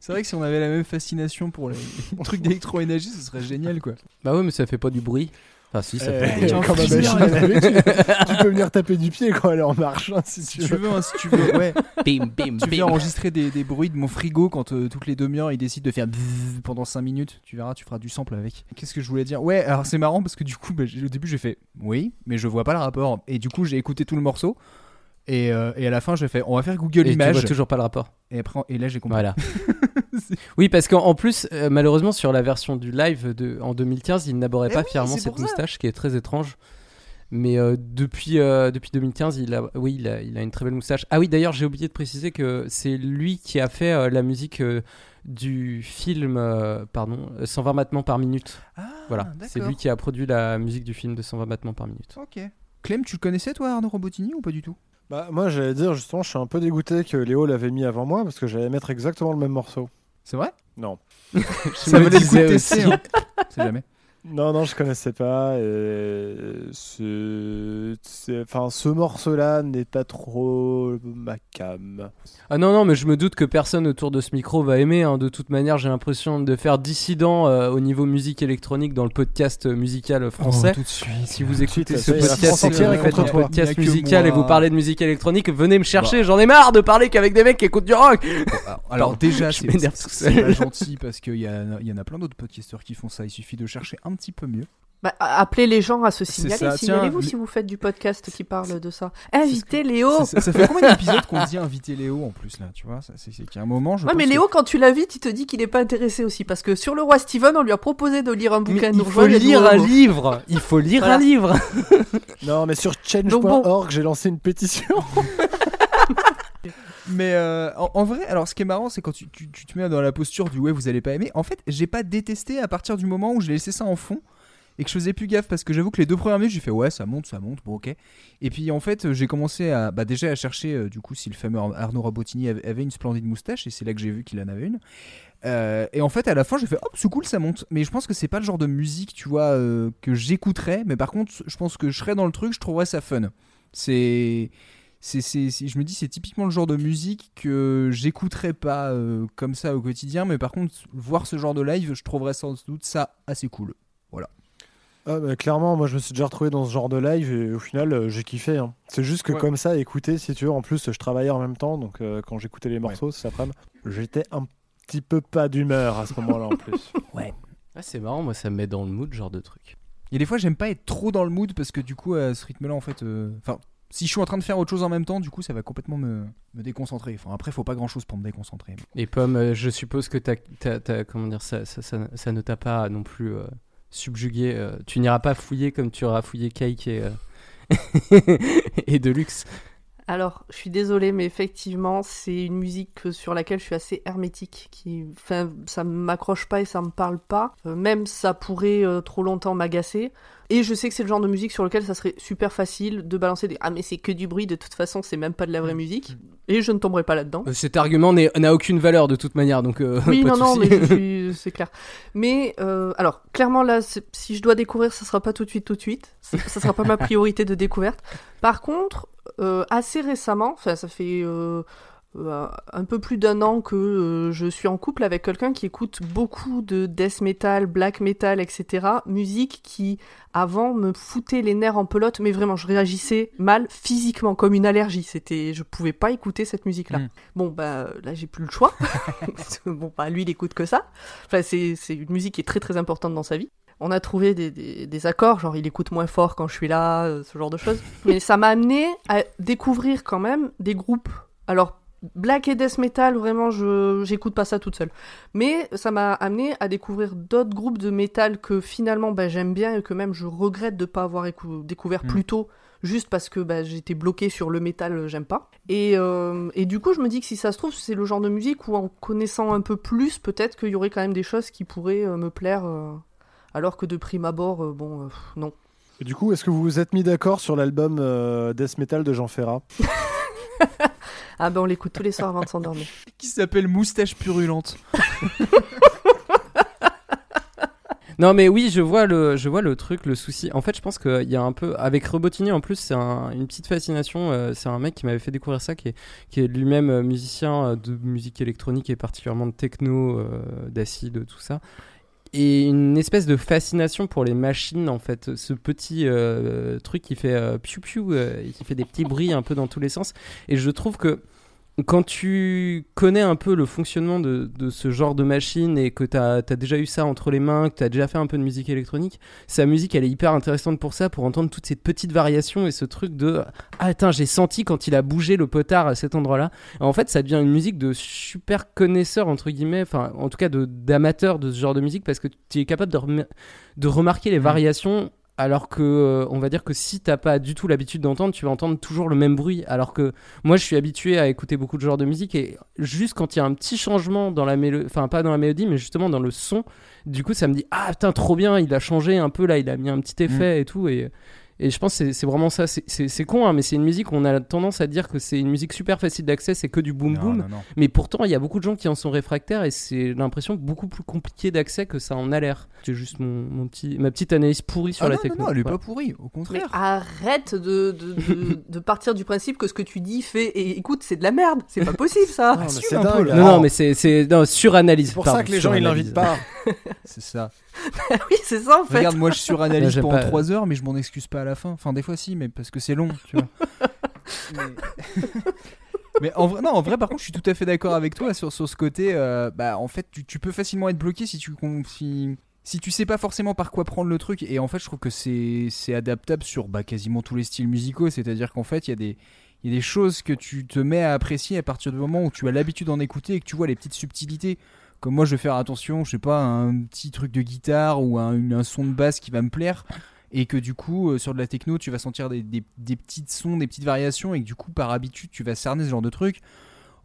C'est vrai que si on avait la même fascination pour les trucs d'électroénergie, ce serait génial quoi. Bah ouais, mais ça fait pas du bruit. Enfin, si, ça fait du bruit. quand ma Bien. machine à laver, tu, tu peux venir taper du pied quand elle est en marche, hein, si Si tu tu veux. veux, hein, si tu veux, ouais. Bim, bim, Tu bim. viens enregistrer des, des bruits de mon frigo quand euh, toutes les demi-heures il décide de faire bzzz pendant 5 minutes. Tu verras, tu feras du sample avec. Qu'est-ce que je voulais dire? Ouais, alors c'est marrant parce que du coup, bah, j'ai- au début j'ai fait oui, mais je vois pas le rapport. Et du coup, j'ai écouté tout le morceau. Et, euh, et à la fin, j'ai fait on va faire Google Et tu vois Images. toujours pas le rapport. Et, après, et là, j'ai compris. Voilà. oui, parce qu'en en plus, euh, malheureusement, sur la version du live de, en 2015, il n'abordait Eh pas oui, fièrement cette moustache, qui est très étrange. Mais euh, depuis, euh, depuis 2015, il a, oui, il a, il a une très belle moustache. Ah oui, d'ailleurs, j'ai oublié de préciser que c'est lui qui a fait euh, la musique euh, du film, euh, pardon, euh, 120 battements par minute. Ah, Voilà, c'est lui qui a produit la musique du film de 120 battements par minute. Ok. Clem, tu le connaissais toi, Arnaud Robotini, ou pas du tout? Bah, moi, j'allais dire justement, je suis un peu dégoûté que Léo l'avait mis avant moi parce que j'allais mettre exactement le même morceau. C'est vrai? Non. Je me le disais aussi. hein. C'est jamais. Non, non, je connaissais pas. Et ce, c'est- enfin, ce morceau-là n'est pas trop ma cam. Ah non, non, mais je me doute que personne autour de ce micro va aimer. hein. De toute manière, j'ai l'impression de faire dissident euh, au niveau musique électronique dans le podcast euh, musical français. Oh, tout de suite. Si vous écoutez suite, ce podcast et que entière vous faites podcast que musical et vous parlez de musique électronique, venez me chercher. J'en ai marre de parler qu'avec des mecs qui écoutent du rock. Alors, alors déjà, Je c'est m'énerve c'est- tout c'est seul. pas gentil parce qu'il y, a- il y en a plein d'autres podcasteurs qui font ça. Il suffit de chercher un petit peu mieux. Bah, appelez les gens à se signaler. Signalez-vous si vous faites du podcast qui parle de ça. Invitez Léo Ça, fait combien d'épisodes qu'on dit inviter Léo en plus là Tu vois, c'est qu'il y a un moment. Je Ouais, mais que- Léo, quand tu l'invites, il te dit qu'il n'est pas intéressé aussi. Parce que sur le roi Steven, on lui a proposé de lire un Mais bouquin. il faut lire un livre. Il faut lire Voilà. un livre. Non, mais sur bon. change.org, j'ai lancé une pétition. Mais euh, en, vrai, alors ce qui est marrant, c'est quand tu, tu- tu te mets dans la posture du ouais, vous allez pas aimer. En fait, j'ai pas détesté à partir du moment où j'ai laissé ça en fond et que je faisais plus gaffe parce que j'avoue que les deux premières minutes, j'ai fait ouais, ça monte, ça monte, bon ok. Et puis en fait, j'ai commencé à bah, déjà à chercher euh, du coup si le fameux Arnaud Rabotini avait, une splendide moustache et c'est là que j'ai vu qu'il en avait une. Euh, et en fait, à la fin, j'ai fait hop, c'est cool, ça monte. Mais je pense que c'est pas le genre de musique, tu vois, que j'écouterais. Mais par contre, je pense que je serais dans le truc, je trouverais ça fun. C'est c'est, c'est- c'est- je me dis c'est typiquement le genre de musique que j'écouterais pas euh, comme ça au quotidien mais par contre voir ce genre de live je trouverais sans doute ça assez cool Ah, bah, clairement, moi je me suis déjà retrouvé dans ce genre de live et au final euh, j'ai kiffé. hein. C'est juste que Ouais. comme ça, écouter, si tu veux, en plus je travaillais en même temps, donc euh, quand j'écoutais les morceaux cet après-midi, j'étais un petit peu pas d'humeur à ce moment-là en plus. Ah, c'est marrant, moi ça me met dans le mood, genre de truc. et des fois j'aime pas être trop dans le mood parce que du coup à ce rythme là en fait euh, enfin si je suis en train de faire autre chose en même temps du coup ça va complètement me, me déconcentrer enfin après faut pas grand chose pour me déconcentrer Et Pomme, euh, je suppose que t'as, t'as- t'as- comment dire, ça, ça, ça- ça ne t'a pas non plus euh, subjugué. euh, tu n'iras pas fouiller comme tu auras fouillé Cake et, euh, et Deluxe. Alors, je suis désolée, mais effectivement, c'est une musique sur laquelle je suis assez hermétique. Qui, enfin, ça m'accroche pas et ça me parle pas. Euh, même ça pourrait euh, trop longtemps m'agacer. Et je sais que c'est le genre de musique sur lequel ça serait super facile de balancer des ah mais c'est que du bruit. De toute façon, c'est même pas de la vraie musique. Et je ne tomberai pas là-dedans. Euh, Cet argument n'a aucune valeur de toute manière, donc euh, Oui, pas non, de non, mais suis- c'est clair. Mais euh, alors, clairement là, si je dois découvrir, ça sera pas tout de suite, tout de suite. Ça ça sera pas ma priorité de découverte. Par contre, euh, assez récemment, enfin, ça fait euh, euh, un peu plus d'un an que euh, je suis en couple avec quelqu'un qui écoute beaucoup de death metal, black metal, etc. Musique qui avant me foutait les nerfs en pelote, mais vraiment, je réagissais mal physiquement, comme une allergie. C'était, je pouvais pas écouter cette musique-là. Mm. Bon, bah là, j'ai plus le choix. Bon, bah lui, il écoute que ça. Enfin, c'est c'est une musique qui est très très importante dans sa vie. On a trouvé des, des, des accords, genre il écoute moins fort quand je suis là, euh, ce genre de choses. Mais ça m'a amené à découvrir quand même des groupes. Alors, black et death metal, vraiment, je j'écoute pas ça toute seule. Mais ça m'a amené à découvrir d'autres groupes de métal que finalement bah, j'aime bien et que même je regrette de pas avoir écou- découvert Mm. plus tôt juste parce que bah, j'étais bloqué sur le métal, euh, j'aime pas. Et, euh, et du coup, je me dis que si ça se trouve, c'est le genre de musique où en connaissant un peu plus, peut-être qu'il y aurait quand même des choses qui pourraient euh, me plaire, euh, alors que de prime abord, euh, bon, euh, non. Et du coup, est-ce que vous vous êtes mis d'accord sur l'album euh, Death Metal de Jean Ferrat? Ah ben on l'écoute tous les soirs avant de s'endormir. qui s'appelle moustache purulente Non mais oui, je vois le, je vois le truc, le souci. En fait, je pense qu'il y a un peu avec Robotini en plus, c'est un- une petite fascination. euh, c'est un mec qui m'avait fait découvrir ça, qui est, qui est lui-même euh, musicien euh, de musique électronique et particulièrement de techno, euh, d'acide, tout ça. Et une espèce de fascination pour les machines en fait, ce petit euh, truc qui fait euh, piou piou, euh, qui fait des petits bruits un peu dans tous les sens. Et je trouve que quand tu connais un peu le fonctionnement de, de ce genre de machine et que tu as, déjà eu ça entre les mains, que tu as déjà fait un peu de musique électronique, sa musique elle est hyper intéressante pour ça, pour entendre toutes ces petites variations et ce truc de Ah, attends, j'ai senti quand il a bougé le potard à cet endroit-là. En fait, ça devient une musique de super connaisseur, entre guillemets, enfin, en tout cas d'amateur de, ce genre de musique parce que tu es capable de, rem- de remarquer les Mhm. variations. Alors que, euh, on va dire que si t'as pas du tout l'habitude d'entendre, tu vas entendre toujours le même bruit. Alors que moi, je suis habitué à écouter beaucoup de genres de musique et juste quand il y a un petit changement dans la mélodie, enfin pas dans la mélodie, mais justement dans le son, du coup, ça me dit ah putain trop bien, il a changé un peu là, il a mis un petit effet et tout et Et je pense que c'est- vraiment ça. C'est- con, hein, mais c'est une musique, on a tendance à dire que c'est une musique super facile d'accès, c'est que du boom Non, boom. non, non. Mais pourtant, il y a beaucoup de gens qui en sont réfractaires et c'est l'impression que beaucoup plus compliqué d'accès que ça en a l'air. C'est juste mon, mon petit, ma petite analyse pourrie sur Ah la non, non, techno. non, elle est pas pourrie, au Mais contraire. arrête de, de, de, de partir du principe que ce que tu dis fait et écoute, c'est de la merde. C'est pas possible ça. Non, mais si, c'est un peu, dingue. là. Non, mais c'est suranalyse. C'est pour pardon, ça que les gens ils l'invitent pas. C'est ça. oui, c'est ça en fait. Regarde, moi je suranalyse j'aime pendant pas. 3 heures, mais je m'en excuse pas à la fin. Enfin, des fois si, mais parce que c'est long, tu vois. mais... mais en vrai, non, en vrai, par contre, je suis tout à fait d'accord avec toi sur, sur ce côté. euh, bah, en fait, tu, tu peux facilement être bloqué si tu si, si tu sais pas forcément par quoi prendre le truc. Et en fait, je trouve que c'est c'est adaptable sur bah, quasiment tous les styles musicaux. C'est-à-dire qu'en fait, il y a des il y a des choses que tu te mets à apprécier à partir du moment où tu as l'habitude d'en écouter et que tu vois les petites subtilités. Comme moi, je vais faire attention, je sais pas, à un petit truc de guitare ou à un, son de basse qui va me plaire. Et que du coup, euh, sur de la techno, tu vas sentir des, petites sons, des petites variations. Et que du coup, par habitude, tu vas cerner ce genre de truc.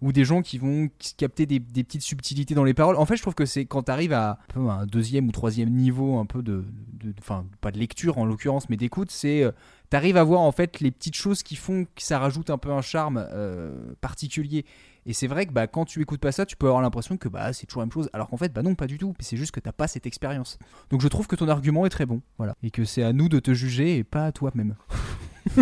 Ou des gens qui vont capter des, petites subtilités dans les paroles. En fait, je trouve que c'est quand tu arrives à un, deuxième ou troisième niveau, un peu de. Enfin, pas de lecture en l'occurrence, mais d'écoute, c'est. euh, T'arrives à voir en fait les petites choses qui font que ça rajoute un peu un charme euh, particulier. Et c'est vrai que bah, quand tu écoutes pas ça, tu peux avoir l'impression que bah, c'est toujours la même chose. Alors qu'en fait, bah non, pas du tout. C'est juste que t'as pas cette expérience. Donc je trouve que ton argument est très bon. Voilà. Et que c'est à nous de te juger et pas à toi-même.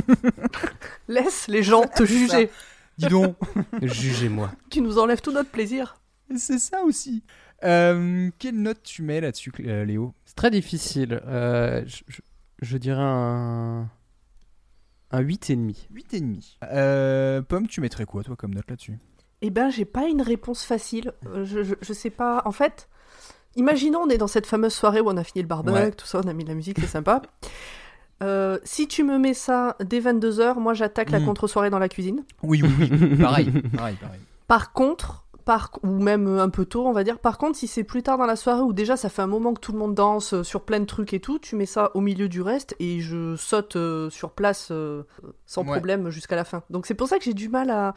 Laisse les gens te juger. Dis donc. Jugez-moi. Tu nous enlèves tout notre plaisir. c'est ça aussi. Euh, quelle note tu mets là-dessus, euh, Léo? C'est très difficile. Euh, je, je- je dirais un un 8,5. 8,5. Euh, Pomme, tu mettrais quoi toi comme note là-dessus? Eh ben, j'ai pas une réponse facile. Euh, Je, je, je sais pas. En fait, imaginons on est dans cette fameuse soirée où on a fini le barbecue, Ouais. tout ça, on a mis de la musique, c'est sympa. Euh, si tu me mets ça dès 22h, moi j'attaque la Mm. contre-soirée dans la cuisine. Oui, oui, oui. pareil, pareil, pareil. Par contre, par, ou même un peu tôt, on va dire. Par contre, si c'est plus tard dans la soirée où déjà ça fait un moment que tout le monde danse euh, sur plein de trucs et tout, tu mets ça au milieu du reste et je saute euh, sur place euh, sans Ouais. problème jusqu'à la fin. Donc c'est pour ça que j'ai du mal à.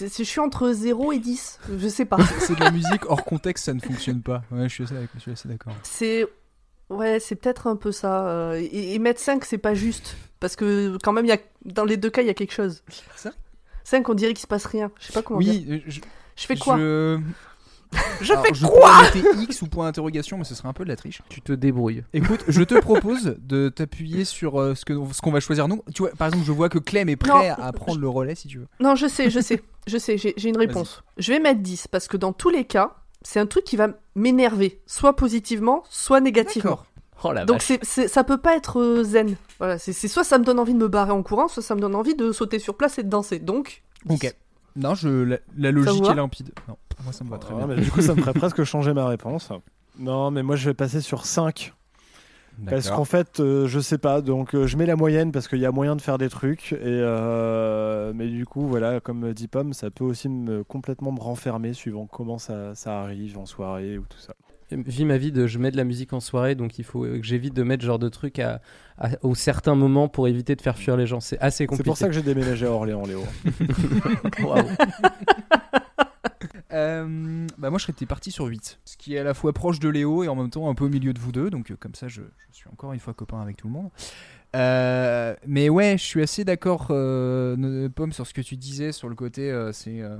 Je suis entre 0 et 10. Je sais pas. C'est de la musique hors contexte, ça ne fonctionne pas. Ouais, je suis assez, je suis assez d'accord. C'est. Ouais, c'est peut-être un peu ça. euh, et, et mettre 5, c'est pas juste. Parce que quand même, il y a... dans les deux cas, il y a quelque chose. Ça? 5, on dirait qu'il se passe rien. Je sais pas comment. Oui, je, Je fais quoi? je... Je Alors, fais je quoi pourrais X ou point d'interrogation, mais ce serait un peu de la triche. Tu te débrouilles. Écoute, je te propose de t'appuyer sur euh, ce que ce qu'on va choisir nous. Tu vois, par exemple, je vois que Clem est prêt Non, à prendre le relais si tu veux. Non, je sais, je sais. Je sais, j'ai j'ai une réponse. Je vais mettre 10 parce que dans tous les cas, c'est un truc qui va m'énerver, soit positivement, soit négativement. D'accord. Oh la Donc vache. c'est, c'est- ça peut pas être euh, zen. Voilà, c'est, c'est soit ça me donne envie de me barrer en courant, soit ça me donne envie de sauter sur place et de danser. Donc, Ok. Non, je la, la logique est limpide. Non, moi ça me va très Ouais, bien. mais du coup, ça me ferait presque changer ma réponse. Non, mais moi, je vais passer sur 5. Parce qu'en fait, euh, je sais pas. Donc, euh, je mets la moyenne parce qu'il y a moyen de faire des trucs. Et euh, mais du coup, voilà, comme dit Pomme, ça peut aussi me, complètement me renfermer suivant comment ça, ça arrive en soirée ou tout ça. Vis ma vie de je mets de la musique en soirée, donc il faut que j'évite de mettre ce genre de truc à, à- au certains moments pour éviter de faire fuir les gens. C'est assez C'est compliqué. pour ça que j'ai déménagé à Orléans, Léo. Waouh. Euh, bah moi je serais parti sur 8 ce qui est à la fois proche de Léo et en même temps un peu au milieu de vous deux donc euh, comme ça je, je suis encore une fois copain avec tout le monde Euh, mais ouais je suis assez d'accord euh, Pomme sur ce que tu disais sur le côté euh, c'est euh,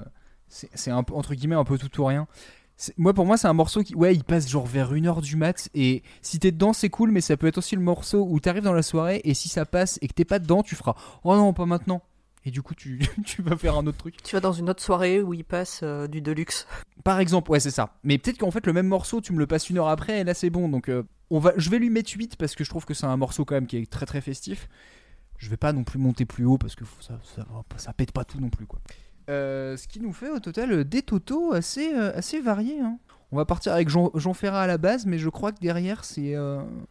c'est c'est un peu entre guillemets un peu tout ou rien C'est- moi pour moi c'est un morceau qui ouais il passe genre vers 1h du mat et si t'es dedans c'est cool mais ça peut être aussi le morceau où t'arrives dans la soirée et si ça passe et que t'es pas dedans tu feras oh non pas maintenant et du coup tu, tu vas faire un autre truc tu vas dans une autre soirée où il passe euh, du deluxe. par exemple, ouais, c'est ça. Mais peut-être qu'en fait, le même morceau, tu me le passes une heure après, et là, c'est bon. Donc, euh, on va, je vais lui mettre 8 parce que je trouve que c'est un morceau quand même qui est très très festif. Je vais pas non plus monter plus haut parce que ça, ça pète pas tout non plus, quoi. Euh, ce qui nous fait au total euh, des totaux assez, euh, assez variés. hein. On va partir avec Jean, Ferrat à la base, mais je crois que derrière, c'est,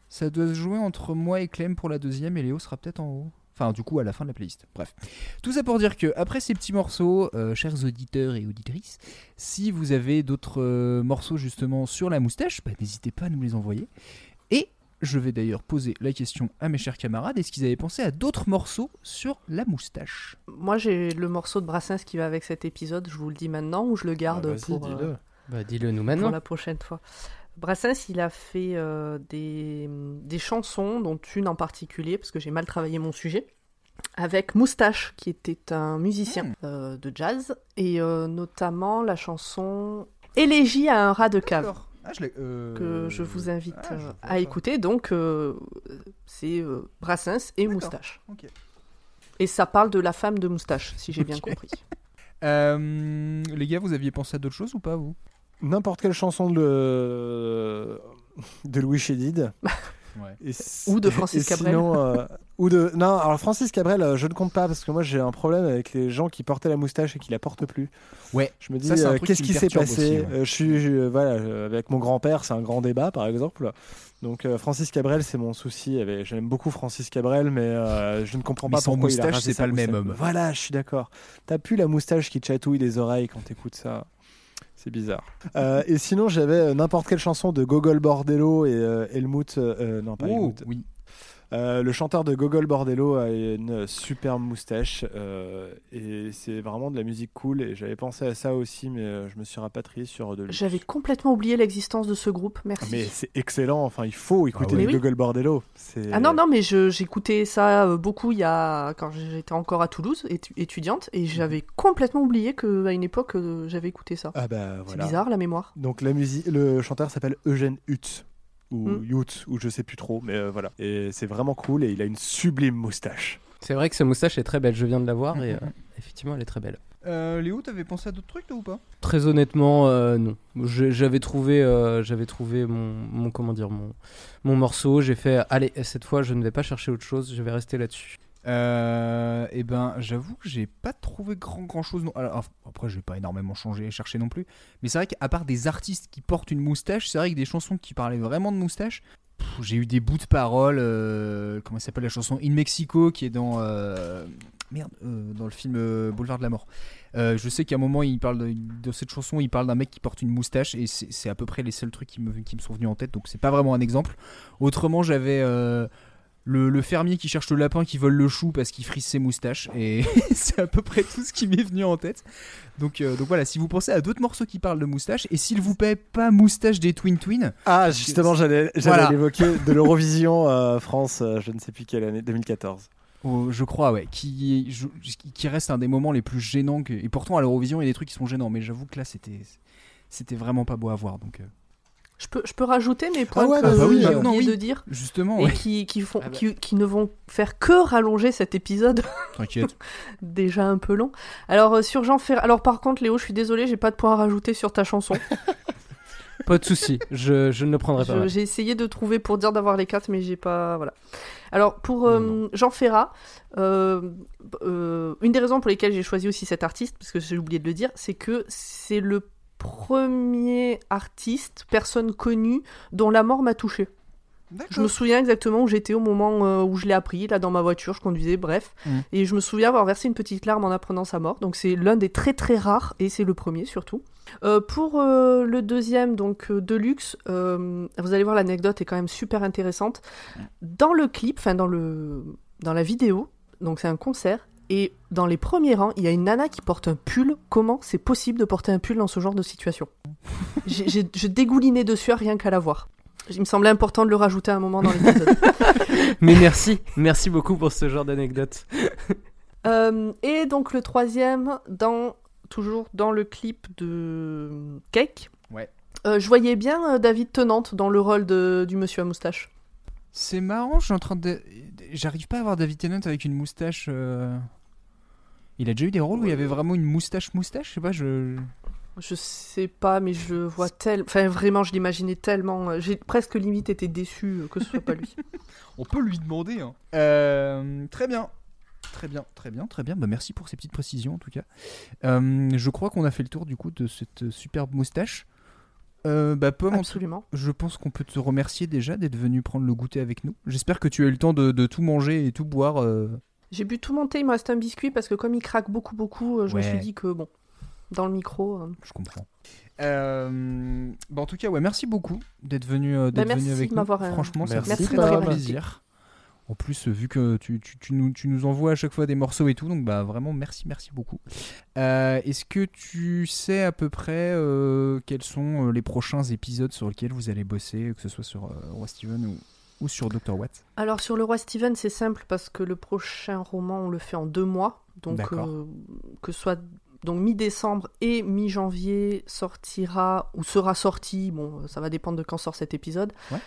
ça doit se jouer entre moi et Clem pour la deuxième, et Léo sera peut-être en haut. Enfin, du coup, à la fin de la playlist. Bref. Tout ça pour dire que, après ces petits morceaux, chers auditeurs et auditrices, si vous avez d'autres morceaux justement sur la moustache, bah, n'hésitez pas à nous les envoyer. Et je vais d'ailleurs poser la question à mes chers camarades est-ce qu'ils avaient pensé à d'autres morceaux sur la moustache? Moi, j'ai le morceau de Brassens qui va avec cet épisode, je vous le dis maintenant, ou je le garde Ah, vas-y, pour, euh, dis-le. Bah dis-le nous pour maintenant. la prochaine fois. Brassens, il a fait euh, des, des chansons, dont une en particulier, parce que j'ai mal travaillé mon sujet, avec Moustache, qui était un musicien euh, de jazz, et euh, notamment la chanson Élégie à un rat de cave. Ah, je euh, que je vous invite ah, je euh, à écouter. Donc, euh, c'est euh, Brassens et. Moustache. Et ça parle de la femme de Moustache, si j'ai bien compris. Euh, les gars, vous aviez pensé à d'autres choses ou pas, vous? N'importe quelle chanson de, de Louis Chédid. Ouais. Et c- Ou de Francis et Cabrel. sinon, euh, ou de non alors Francis Cabrel euh, je ne compte pas parce que moi j'ai un problème avec les gens qui portaient la moustache et qui la portent plus Ouais. je me dis euh, qu'est-ce qui s'est passé aussi, ouais. Euh, je suis je- voilà avec mon grand-père c'est un grand débat par exemple donc euh, Francis Cabrel c'est mon souci avec- j'aime beaucoup Francis Cabrel mais euh, je ne comprends Mais pas il a moustache, rasé c'est pas le même homme. voilà je suis d'accord t'as plus la moustache qui chatouille les oreilles quand t'écoutes ça c'est bizarre. Euh, et sinon, j'avais n'importe quelle chanson de Gogol Bordello et Helmut. non, pas Helmut. oui. Euh, le chanteur de Gogol Bordello a une superbe moustache euh, et c'est vraiment de la musique cool. Et j'avais pensé à ça aussi, mais euh, je me suis rapatrié sur de. J'avais complètement oublié l'existence de ce groupe, merci. Mais c'est excellent. Enfin, il faut écouter oui. Gogol Bordello. C'est- Ah non, non, mais j'écoutais ça beaucoup il y a... quand j'étais encore à Toulouse, étu- étudiante, et j'avais complètement oublié qu'à une époque, j'avais écouté ça. Ah bah C'est voilà. bizarre, la mémoire. Donc la musique, le chanteur s'appelle Eugène Hutz ou Mm. Ou je sais plus trop, mais euh, voilà. Et c'est vraiment cool et il a une sublime moustache. C'est vrai que sa moustache est très belle, je viens de la voir et Mhm. euh, effectivement elle est très belle. Euh, Léo, t'avais pensé à d'autres trucs, toi, ou pas? Très honnêtement, euh, non. J'avais trouvé, euh, j'avais trouvé mon, mon comment dire mon, mon morceau. J'ai fait, allez, cette fois, je ne vais pas chercher autre chose. Je vais rester là-dessus. Euh, eh ben, j'avoue que j'ai pas trouvé grand grand chose. Après, j'ai pas énormément changé et cherché non plus. Mais c'est vrai qu'à part des artistes qui portent une moustache, c'est vrai que des chansons qui parlaient vraiment de moustache, j'ai eu des bouts de paroles. euh, comment s'appelle la chanson? In Mexico qui est dans. euh, merde, euh, dans le film Boulevard de la Mort. Je sais qu'à un moment, il parle de, de cette chanson, il parle d'un mec qui porte une moustache et c'est à peu près les seuls trucs qui me, qui me sont venus en tête. Donc c'est pas vraiment un exemple. Autrement, j'avais le, le fermier qui cherche le lapin qui vole le chou parce qu'il frise ses moustaches et c'est à peu près tout ce qui m'est venu en tête. Donc, euh, donc voilà, si vous pensez à d'autres morceaux qui parlent de moustache et s'il vous plaît, pas moustache des Twin Twin. Ah justement, j'allais Voilà. l'évoquer de l'Eurovision euh, France, euh, je ne sais plus quelle année, 2014. Oh, je crois, ouais, qui, je- qui reste un des moments les plus gênants. Que, et pourtant, à l'Eurovision, il y a des trucs qui sont gênants, mais j'avoue que là, c'était, c'était vraiment pas beau à voir. Donc, Je peux, je peux rajouter mes points ouais, que bah oui, j'ai maintenant, oublié oui. de dire justement, et ouais, qui, qui, font, Ah bah. qui, qui ne vont faire que rallonger cet épisode t'inquiète. déjà un peu long. Alors euh, sur Jean Ferrat, alors par contre Léo, je suis désolée, j'ai pas de points à rajouter sur ta chanson. Pas de souci, je, je ne le prendrai pas. J'ai essayé de trouver pour dire d'avoir les quatre, mais j'ai pas. Voilà. Alors, pour euh, Non, Jean Ferrat, euh, euh, une des raisons pour lesquelles j'ai choisi aussi cet artiste, parce que j'ai oublié de le dire, c'est que c'est le premier artiste, personne connue, dont la mort m'a touché. Je me souviens exactement où j'étais au moment euh, où je l'ai appris, là dans ma voiture, je conduisais, bref. Mm. Et je me souviens avoir versé une petite larme en apprenant sa mort. Donc c'est l'un des très très rares, et c'est le premier surtout. Euh, pour euh, le deuxième, donc euh, Deluxe, vous allez voir l'anecdote est quand même super intéressante. Dans le clip, enfin dans, le, dans la vidéo, donc c'est un concert, et dans les premiers rangs, il y a une nana qui porte un pull. Comment c'est possible de porter un pull dans ce genre de situation? J'ai- j'ai- Je dégoulinais de sueur rien qu'à la voir. Il me semblait important de le rajouter à un moment dans l'épisode. Mais merci, merci beaucoup pour ce genre d'anecdote. Euh, et donc le troisième, dans, toujours dans le clip de Cake, Ouais. euh, je voyais bien euh, David Tennante dans le rôle de, du monsieur à moustache. C'est marrant, je suis en train de. J'arrive pas à voir David Tennant avec une moustache. euh, Il a déjà eu des rôles où il y avait vraiment une moustache moustache, je sais pas, je. Je sais pas, mais je le vois tel... Enfin, vraiment, je l'imaginais tellement... euh, J'ai presque limite été déçu euh, que ce soit pas lui. On peut lui demander. Hein. Euh, très bien. Très bien, très bien, très bien. Bah, merci pour ces petites précisions en tout cas. Euh, je crois qu'on a fait le tour du coup de cette superbe moustache. Euh, bah, Pomme, Absolument. je pense qu'on peut te remercier déjà d'être venu prendre le goûter avec nous. J'espère que tu as eu le temps de, de tout manger et tout boire. euh. J'ai bu tout mon thé, il me reste un biscuit parce que comme il craque beaucoup, beaucoup, euh, je me suis dit que, bon, dans le micro... euh, Je comprends. Euh, bah, en tout cas, ouais, merci beaucoup d'être venu, euh, Bah, d'être merci venu avec de nous. m'avoir, euh, Franchement, ça Merci, fait Merci très, plaisir. En plus, euh, vu que tu, tu- tu nous, tu nous envoies à chaque fois des morceaux et tout, donc bah vraiment merci, merci beaucoup. Euh, Est-ce que tu sais à peu près euh, quels sont les prochains épisodes sur lesquels vous allez bosser, que ce soit sur euh, Roi Steven ou, ou sur Dr. Watt Alors sur le roi Steven, c'est simple parce que le prochain roman, on le fait en deux mois. Donc que ce soit donc mi-décembre et mi-janvier sortira ou sera sorti, bon ça va dépendre de quand sort cet épisode. Ouais.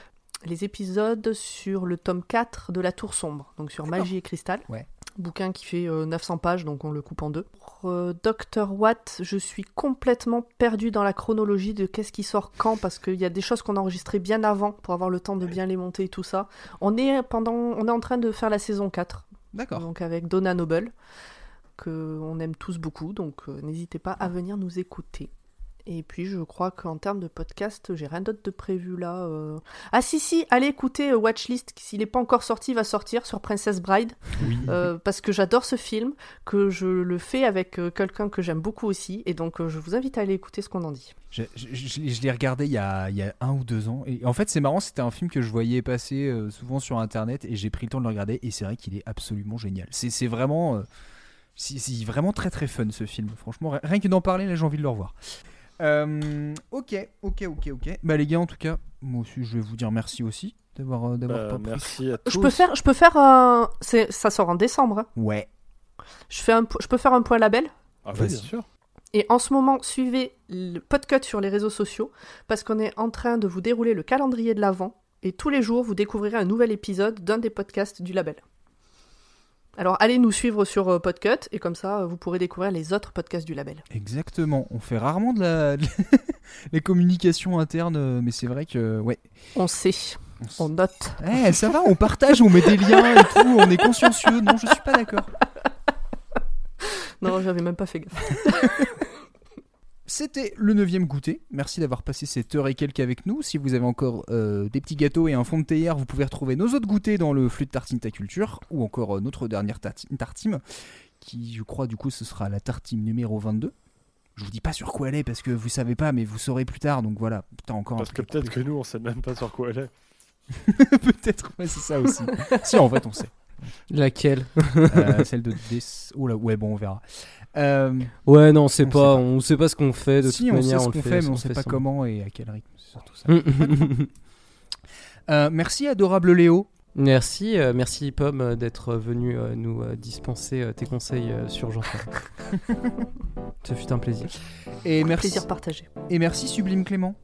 Les épisodes sur le tome 4 de La Tour Sombre, donc sur. Magie et Cristal. Ouais. Bouquin qui fait euh, 900 pages, donc on le coupe en deux. Pour euh, Dr. Watt, je suis complètement perdue dans la chronologie de qu'est-ce qui sort quand, parce qu'il y a des choses qu'on a enregistrées bien avant pour avoir le temps de bien les monter et tout ça. On est, pendant, on est en train de faire la saison 4, D'accord. donc avec Donna Noble, que on aime tous beaucoup, donc euh, n'hésitez pas à venir nous écouter. Et puis je crois qu'en termes de podcast, j'ai rien d'autre de prévu là. euh. Ah si si, allez écouter euh, Watchlist, s'il n'est pas encore sorti, va sortir sur Princess Bride, Oui. euh, parce que j'adore ce film, que je le fais avec quelqu'un que j'aime beaucoup aussi, et donc je vous invite à aller écouter ce qu'on en dit. Je, je- je- je l'ai regardé il y, a, il y a un ou deux ans. Et en fait, c'est marrant, c'était un film que je voyais passer souvent sur internet et j'ai pris le temps de le regarder. Et c'est vrai qu'il est absolument génial. C'est vraiment, c'est vraiment très très fun ce film. Franchement, ri- rien que d'en parler, là j'ai envie de le revoir. Euh, ok, ok, ok, ok. Bah, les gars, en tout cas, moi aussi, je vais vous dire merci aussi d'avoir euh, d'avoir Bah, pas pris- merci à tous. Je peux faire, je peux faire un, ça sort en décembre. hein. Ouais. Je fais un, je peux faire un point label. Ah, oui, Vas-y. bien sûr. Et en ce moment, suivez le podcast sur les réseaux sociaux parce qu'on est en train de vous dérouler le calendrier de l'Avent et tous les jours, vous découvrirez un nouvel épisode d'un des podcasts du label. Alors allez nous suivre sur euh, Podcut et comme ça, vous pourrez découvrir les autres podcasts du label. Exactement. On fait rarement de la, les communications internes, euh, mais c'est vrai que, ouais. On sait, on s- on note. Eh, ça va, on partage, on met des liens et tout, on est consciencieux. Non, je suis pas d'accord. Non, j'avais même pas fait gaffe. C'était le neuvième goûter. Merci d'avoir passé cette heure et quelques avec nous. Si vous avez encore euh, des petits gâteaux et un fond de théière, vous pouvez retrouver nos autres goûters dans le flux de tartine ta culture ou encore euh, notre dernière tartine, qui je crois du coup ce sera la tartime numéro 22. Je vous dis pas sur quoi elle est parce que vous savez pas, mais vous saurez plus tard. Donc voilà, putain encore un Parce que peut-être que nous, on sait même pas sur quoi elle est. peut-être, ouais, c'est ça aussi. si en fait on sait. Laquelle? Euh, celle de Des... Oh là, ouais bon on verra. Euh, Ouais, non, c'est On pas, sait pas. on sait pas ce qu'on fait de si toute on manière. sait ce le qu'on fait, mais on sans sait pas comment et à quel rythme. C'est surtout ça. Euh, merci adorable Léo. Merci, euh, merci Pomme d'être venu euh, nous euh, dispenser euh, tes conseils euh, sur jean Ce fut un plaisir. Et merci, Plaisir partagé. et merci Sublime Clément.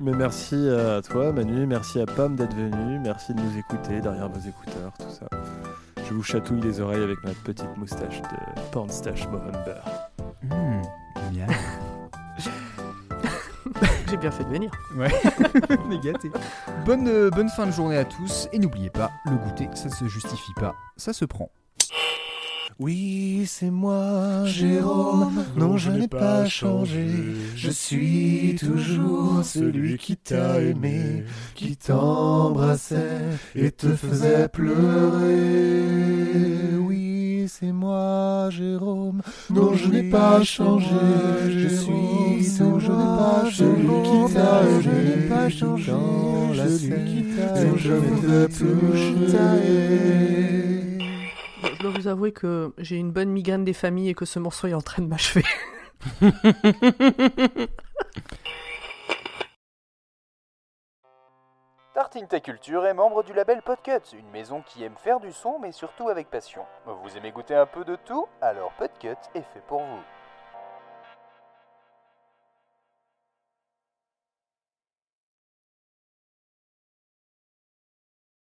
Mais merci à toi, Manu. Merci à Pomme d'être venu. Merci de nous écouter derrière vos écouteurs, tout ça. Je vous chatouille les oreilles avec ma petite moustache de Pornstache Movember. Mmh, bien. J'ai bien fait de venir. Ouais, on est gâtés. Bonne, euh, bonne fin de journée à tous. Et n'oubliez pas, le goûter, ça se justifie pas, ça se prend. Oui, c'est moi, Jérôme. Non, je n'ai pas changé. Je suis toujours celui qui t'a aimé, qui t'embrassait et te faisait pleurer. Oui, c'est moi, Jérôme. Non, je n'ai pas changé. Je suis toujours celui qui t'a aimé, je n'ai pas changé. Celui qui t'a aimé, je me je dois vous avouer que j'ai une bonne migraine des familles et que ce morceau est en train de m'achever. Tartine Ta Culture est membre du label Podcut, une maison qui aime faire du son mais surtout avec passion. Vous aimez goûter un peu de tout? Alors Podcut est fait pour vous.